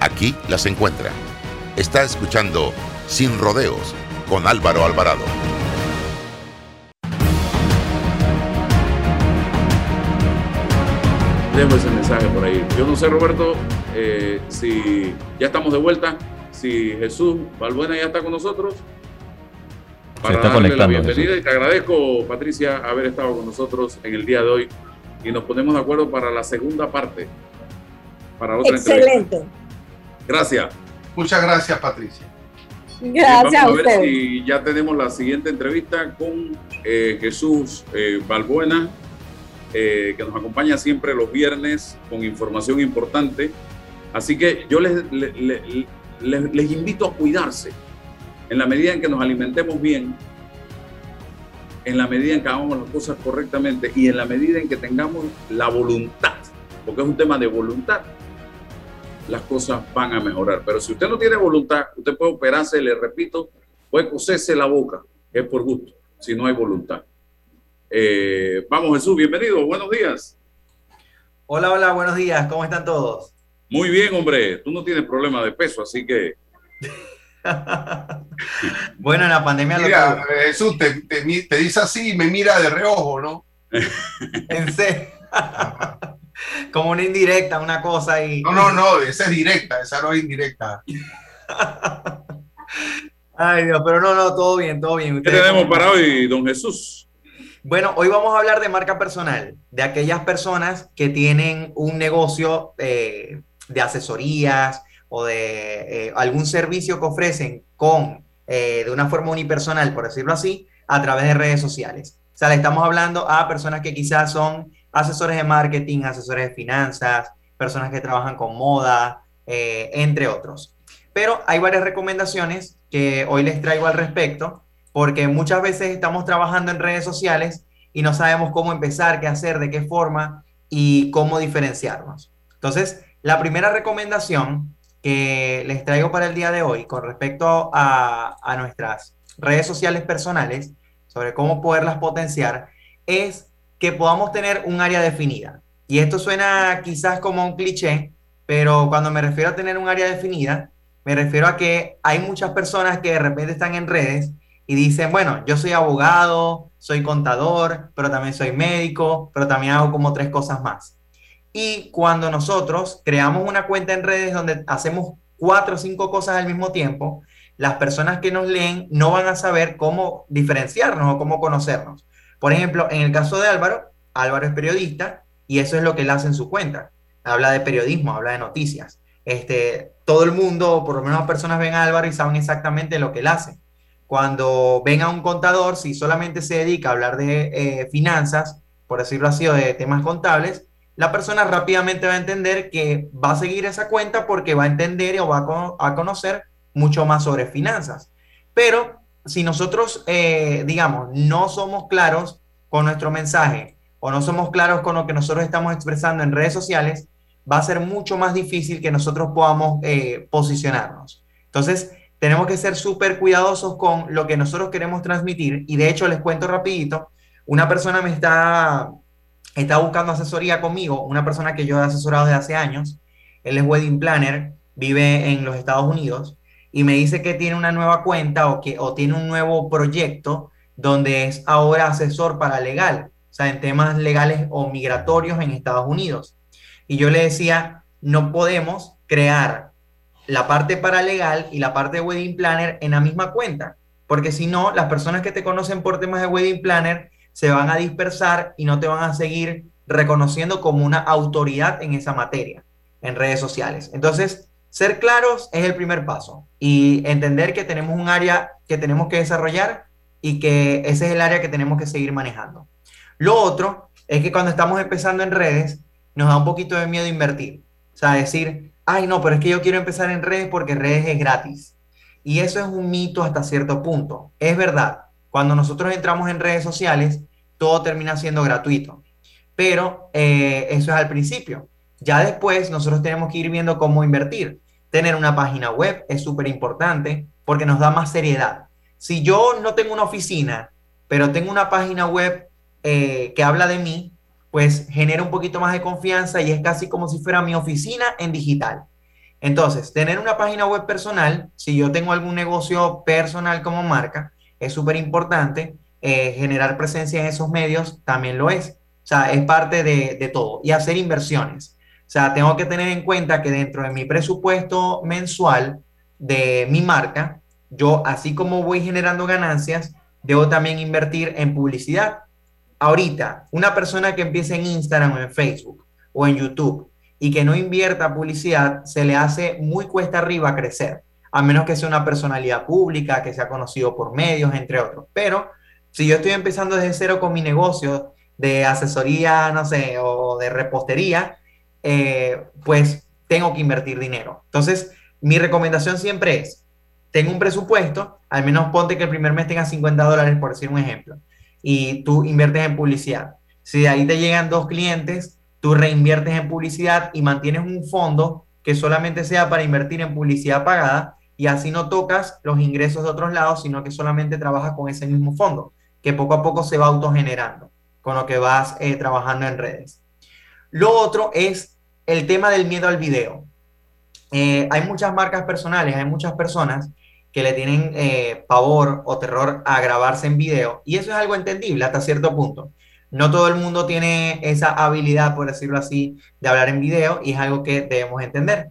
Aquí las encuentra. Está escuchando Sin Rodeos con Álvaro Alvarado. Dejo ese mensaje por ahí. Yo no sé, Roberto, eh, si ya estamos de vuelta, si Jesús Valbuena ya está con nosotros. Para está darle la conectando, bienvenida y te agradezco, Patricia, haber estado con nosotros en el día de hoy y nos ponemos de acuerdo para la segunda parte. Para otra Excelente. entrevista. Gracias. Muchas gracias, Patricia. Gracias a Vamos a ver usted. si ya tenemos la siguiente entrevista con eh, Jesús eh, Balbuena, eh, que nos acompaña siempre los viernes con información importante. Así que yo les, le- le- les, les invito a cuidarse en la medida en que nos alimentemos bien, en la medida en que hagamos las cosas correctamente y en la medida en que tengamos la voluntad, porque es un tema de voluntad, las cosas van a mejorar. Pero si usted no tiene voluntad, usted puede operarse, le repito, puede coserse la boca, es por gusto, si no hay voluntad. Eh, vamos Jesús, bienvenido, buenos días. Hola, hola, buenos días, ¿cómo están todos? Muy bien, hombre, tú no tienes problema de peso, así que... bueno, en la pandemia... Mira, Jesús, te, te, dice así y me mira de reojo, ¿no? en serio. Como una indirecta, una cosa y... No, no, no, esa es directa, esa no es indirecta. Ay, Dios, pero no, no, todo bien, todo bien. ¿Qué tenemos para hoy, don Jesús? Bueno, hoy vamos a hablar de marca personal, de aquellas personas que tienen un negocio eh, de asesorías o de eh, algún servicio que ofrecen con, eh, de una forma unipersonal, por decirlo así, a través de redes sociales. O sea, le estamos hablando a personas que quizás son asesores de marketing, asesores de finanzas, personas que trabajan con moda, entre otros. Pero hay varias recomendaciones que hoy les traigo al respecto, porque muchas veces estamos trabajando en redes sociales y no sabemos cómo empezar, qué hacer, de qué forma y cómo diferenciarnos. Entonces, la primera recomendación que les traigo para el día de hoy con respecto a, a nuestras redes sociales personales, sobre cómo poderlas potenciar, es que podamos tener un área definida. Y esto suena quizás como un cliché, pero cuando me refiero a tener un área definida, me refiero a que hay muchas personas que de repente están en redes y dicen, bueno, yo soy abogado, soy contador, pero también soy médico, pero también hago como tres cosas más. Y cuando nosotros creamos una cuenta en redes donde hacemos cuatro o cinco cosas al mismo tiempo, las personas que nos leen no van a saber cómo diferenciarnos o cómo conocernos. Por ejemplo, en el caso de Álvaro, Álvaro es periodista y eso es lo que él hace en su cuenta. Habla de periodismo, habla de noticias este, todo el mundo, por lo menos personas ven a Álvaro y saben exactamente lo que él hace. Cuando ven a un contador, si solamente se dedica a hablar de eh, finanzas, por decirlo así, o de temas contables, la persona rápidamente va a entender que va a seguir esa cuenta porque va a entender o va a, conocer mucho más sobre finanzas. Pero si nosotros, eh, digamos, no somos claros con nuestro mensaje o no somos claros con lo que nosotros estamos expresando en redes sociales, va a ser mucho más difícil que nosotros podamos eh, posicionarnos. Entonces, tenemos que ser súper cuidadosos con lo que nosotros queremos transmitir. Y de hecho, les cuento rapidito, una persona me está, está buscando asesoría conmigo, una persona que yo he asesorado desde hace años. Él es wedding planner, vive en los Estados Unidos y me dice que tiene una nueva cuenta o que o tiene un nuevo proyecto donde es ahora asesor para legal, o sea, en temas legales o migratorios en Estados Unidos. Y yo le decía, no podemos crear la parte paralegal y la parte de wedding planner en la misma cuenta, porque si no, las personas que te conocen por temas de wedding planner se van a dispersar y no te van a seguir reconociendo como una autoridad en esa materia en redes sociales. Entonces, ser claros es el primer paso y entender que tenemos un área que tenemos que desarrollar y que ese es el área que tenemos que seguir manejando. Lo otro es que cuando estamos empezando en redes, nos da un poquito de miedo invertir. O sea, decir, ay, no, pero es que yo quiero empezar en redes porque redes es gratis. Y eso es un mito hasta cierto punto. Es verdad, cuando nosotros entramos en redes sociales, todo termina siendo gratuito. Pero eh, eso es al principio. Ya después nosotros tenemos que ir viendo cómo invertir. Tener una página web es súper importante porque nos da más seriedad. Si yo no tengo una oficina, pero tengo una página web eh, que habla de mí, pues genera un poquito más de confianza y es casi como si fuera mi oficina en digital. Entonces, tener una página web personal, si yo tengo algún negocio personal como marca, es súper importante. Eh, generar presencia en esos medios también lo es. O sea, es parte de, de todo. Y hacer inversiones. Sea, tengo que tener en cuenta que dentro de mi presupuesto mensual de mi marca, yo, así como voy generando ganancias, debo también invertir en publicidad ahorita, una persona que empiece en Instagram o en Facebook o en YouTube y que no invierta publicidad, se le hace muy cuesta arriba crecer, a menos que sea una personalidad pública, que sea conocido por medios, entre otros. Pero si yo estoy empezando desde cero con mi negocio de asesoría, no sé, o de repostería, eh, pues tengo que invertir dinero. Entonces, mi recomendación siempre es, tengo un presupuesto, al menos ponte que el primer mes tenga 50 dólares, por decir un ejemplo y tú inviertes en publicidad. Si de ahí te llegan dos clientes, tú reinviertes en publicidad y mantienes un fondo que solamente sea para invertir en publicidad pagada y así no tocas los ingresos de otros lados, sino que solamente trabajas con ese mismo fondo, que poco a poco se va autogenerando con lo que vas eh, trabajando en redes. Lo otro es el tema del miedo al video. Eh, hay muchas marcas personales, hay muchas personas que le tienen eh, pavor o terror a grabarse en video y eso es algo entendible hasta cierto punto. No todo el mundo tiene esa habilidad, por decirlo así, de hablar en video y es algo que debemos entender.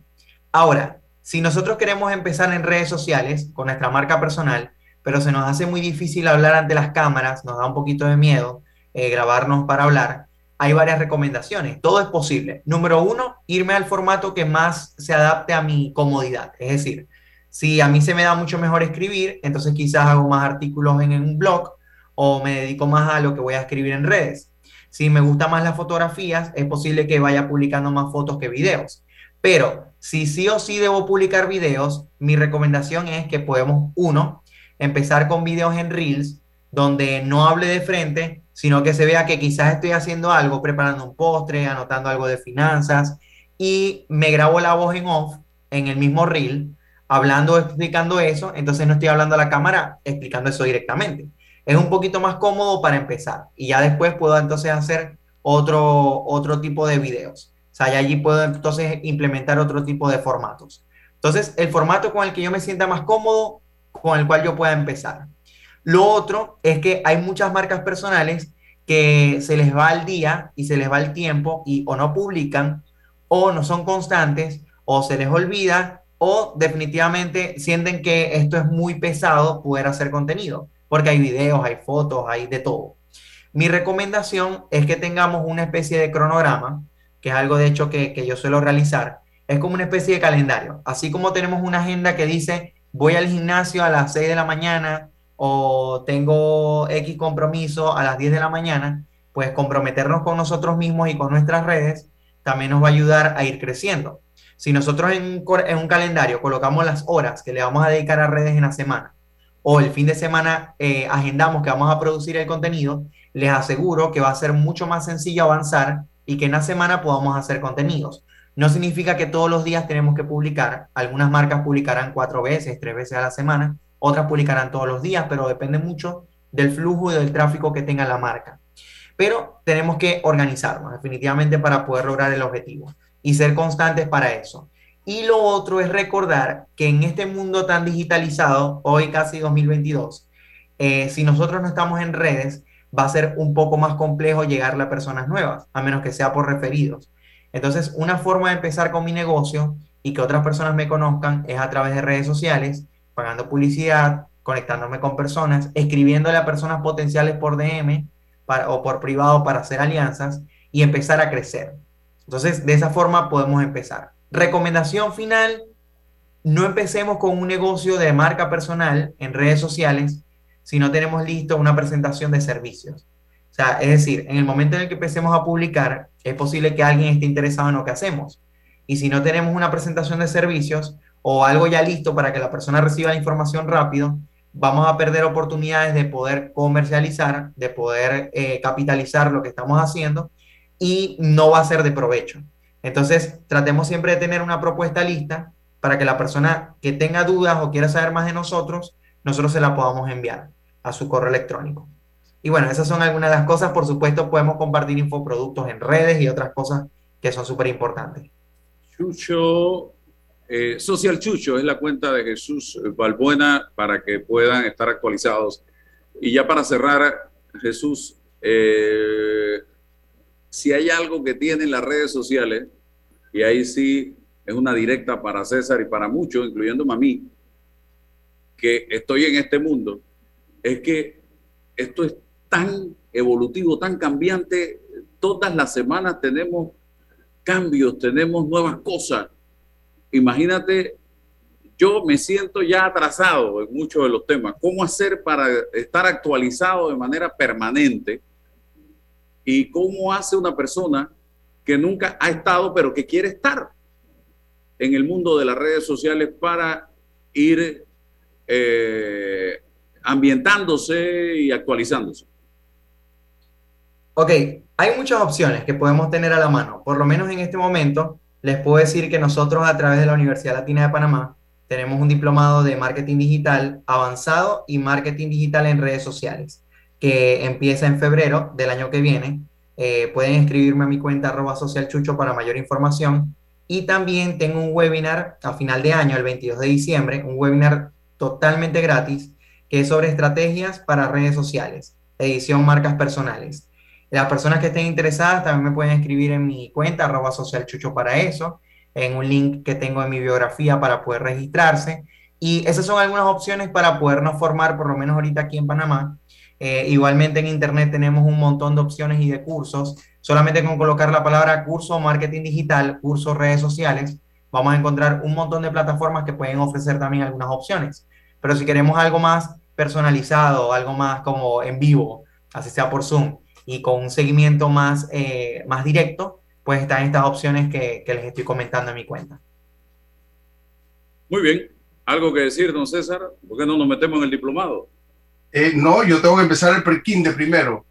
Ahora, si nosotros queremos empezar en redes sociales con nuestra marca personal, pero se nos hace muy difícil hablar ante las cámaras, nos da un poquito de miedo eh, grabarnos para hablar, hay varias recomendaciones. Todo es posible. Número uno, irme al formato que más se adapte a mi comodidad. Es decir, si a mí se me da mucho mejor escribir, entonces quizás hago más artículos en un blog o me dedico más a lo que voy a escribir en redes. Si me gustan más las fotografías, es posible que vaya publicando más fotos que videos. Pero si sí o sí debo publicar videos, mi recomendación es que podemos, uno, empezar con videos en Reels, donde no hable de frente, sino que se vea que quizás estoy haciendo algo, preparando un postre, anotando algo de finanzas, y me grabo la voz en off en el mismo reel, hablando, explicando eso, entonces no estoy hablando a la cámara explicando eso directamente es un poquito más cómodo para empezar. Y ya después puedo entonces hacer otro, otro tipo de videos. O sea, allí puedo entonces implementar otro tipo de formatos. Entonces, el formato con el que yo me sienta más cómodo, con el cual yo pueda empezar. Lo otro es que hay muchas marcas personales que se les va el día y se les va el tiempo y o no publican o no son constantes o se les olvida o definitivamente sienten que esto es muy pesado poder hacer contenido porque hay videos, hay fotos, hay de todo. Mi recomendación es que tengamos una especie de cronograma, que es algo de hecho que, yo suelo realizar. Es como una especie de calendario. Así como tenemos una agenda que dice voy al gimnasio a las 6 de la mañana o tengo X compromiso a las 10 de la mañana, pues comprometernos con nosotros mismos y con nuestras redes también nos va a ayudar a ir creciendo. Si nosotros en, en un calendario colocamos las horas que le vamos a dedicar a redes en la semana o el fin de semana eh, agendamos que vamos a producir el contenido, les aseguro que va a ser mucho más sencillo avanzar y que en la semana podamos hacer contenidos. No significa que todos los días tenemos que publicar. Algunas marcas publicarán cuatro veces, tres veces a la semana, otras publicarán todos los días, pero depende mucho del flujo y del tráfico que tenga la marca. Pero tenemos que organizarnos definitivamente para poder lograr el objetivo y ser constantes para eso. Y lo otro es recordar que en este mundo tan digitalizado, hoy casi 2022, eh, si nosotros no estamos en redes, va a ser un poco más complejo llegar a personas nuevas, a menos que sea por referidos. Entonces, una forma de empezar con mi negocio y que otras personas me conozcan es a través de redes sociales, pagando publicidad, conectándome con personas, escribiéndole a personas potenciales por DM o por privado para hacer alianzas y empezar a crecer. Entonces, de esa forma podemos empezar. Recomendación final, no empecemos con un negocio de marca personal en redes sociales si no tenemos listo una presentación de servicios. O sea, es decir, en el momento en el que empecemos a publicar, es posible que alguien esté interesado en lo que hacemos. Y si no tenemos una presentación de servicios o algo ya listo para que la persona reciba la información rápido, vamos a perder oportunidades de poder comercializar, de poder eh, capitalizar lo que estamos haciendo y no va a ser de provecho. Entonces, tratemos siempre de tener una propuesta lista para que la persona que tenga dudas o quiera saber más de nosotros, nosotros se la podamos enviar a su correo electrónico. Y bueno, esas son algunas de las cosas. Por supuesto, podemos compartir infoproductos en redes y otras cosas que son súper importantes. Chucho, eh, Social Chucho es la cuenta de Jesús Balbuena para que puedan estar actualizados. Y ya para cerrar, Jesús, eh, si hay algo que tienen las redes sociales, y ahí sí es una directa para César y para muchos, incluyéndome a mí, que estoy en este mundo, es que esto es tan evolutivo, tan cambiante, todas las semanas tenemos cambios, tenemos nuevas cosas. Imagínate, yo me siento ya atrasado en muchos de los temas. ¿Cómo hacer para estar actualizado de manera permanente? y cómo hace una persona que nunca ha estado, pero que quiere estar en el mundo de las redes sociales para ir eh, ambientándose y actualizándose. Ok, hay muchas opciones que podemos tener a la mano. Por lo menos en este momento, les puedo decir que nosotros a través de la Universidad Latina de Panamá tenemos un diplomado de marketing digital avanzado y marketing digital en redes sociales, que empieza en febrero del año que viene. Eh, pueden escribirme a mi cuenta arroba socialchucho para mayor información. Y también tengo un webinar a final de año, el 22 de diciembre, un webinar totalmente gratis, que es sobre estrategias para redes sociales, edición marcas personales. Las personas que estén interesadas también me pueden escribir en mi cuenta, arroba socialchucho para eso, en un link que tengo en mi biografía para poder registrarse. Y esas son algunas opciones para podernos formar, por lo menos ahorita aquí en Panamá. Eh, igualmente en Internet tenemos un montón de opciones y de cursos. Solamente con colocar la palabra curso marketing digital, curso redes sociales, vamos a encontrar un montón de plataformas que pueden ofrecer también algunas opciones. Pero si queremos algo más personalizado, algo más como en vivo, así sea por Zoom, y con un seguimiento más, eh, más directo, pues están estas opciones que, que les estoy comentando en mi cuenta. Muy bien. ¿Algo que decir, don César? ¿Por qué no nos metemos en el diplomado? Eh, no, yo tengo que empezar el pre-kinder primero.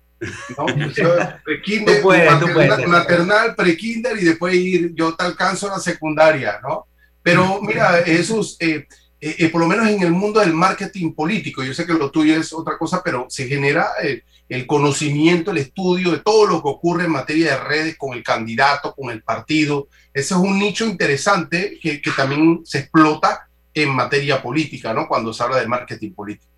¿no? Pre-kinder, maternal, maternal, pre-kinder y después ir, yo te alcanzo la secundaria, ¿no? Pero mira, Jesús, eh, eh, eh, por lo menos en el mundo del marketing político, yo sé que lo tuyo es otra cosa, pero se genera eh, el conocimiento, el estudio de todo lo que ocurre en materia de redes con el candidato, con el partido. Ese es un nicho interesante que, que también se explota en materia política, ¿no? Cuando se habla de marketing político.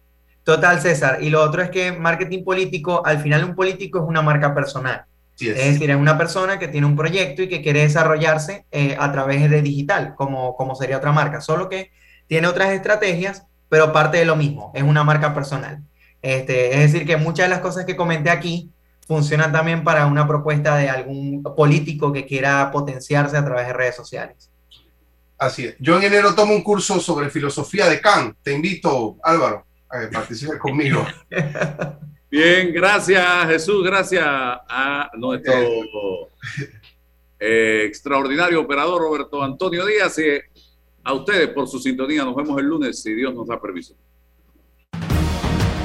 Total, César. Y lo otro es que marketing político, al final un político es una marca personal. Sí, es. decir, es una persona que tiene un proyecto y que quiere desarrollarse eh, a través de digital, como, como sería otra marca, solo que tiene otras estrategias, pero parte de lo mismo, es una marca personal. Este, es decir, que muchas de las cosas que comenté aquí funcionan también para una propuesta de algún político que quiera potenciarse a través de redes sociales. Así es. Yo en enero tomo un curso sobre filosofía de Kant. Te invito, Álvaro, a que participes conmigo. Bien, gracias Jesús, gracias a nuestro eh, extraordinario operador Roberto Antonio Díaz y a ustedes por su sintonía. Nos vemos el lunes si Dios nos da permiso.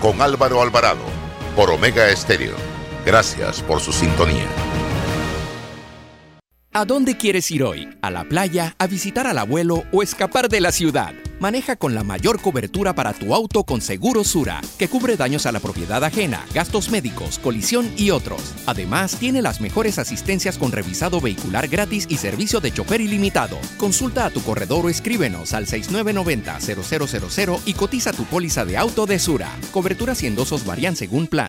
con Álvaro Alvarado por Omega Estéreo. Gracias por su sintonía. ¿A dónde quieres ir hoy? ¿A la playa? ¿A visitar al abuelo o escapar de la ciudad? Maneja con la mayor cobertura para tu auto con Seguro Sura, que cubre daños a la propiedad ajena, gastos médicos, colisión y otros. Además, tiene las mejores asistencias con revisado vehicular gratis y servicio de chofer ilimitado. Consulta a tu corredor o escríbenos al 6990-0000 y cotiza tu póliza de auto de Sura. Coberturas y endosos varían según plan.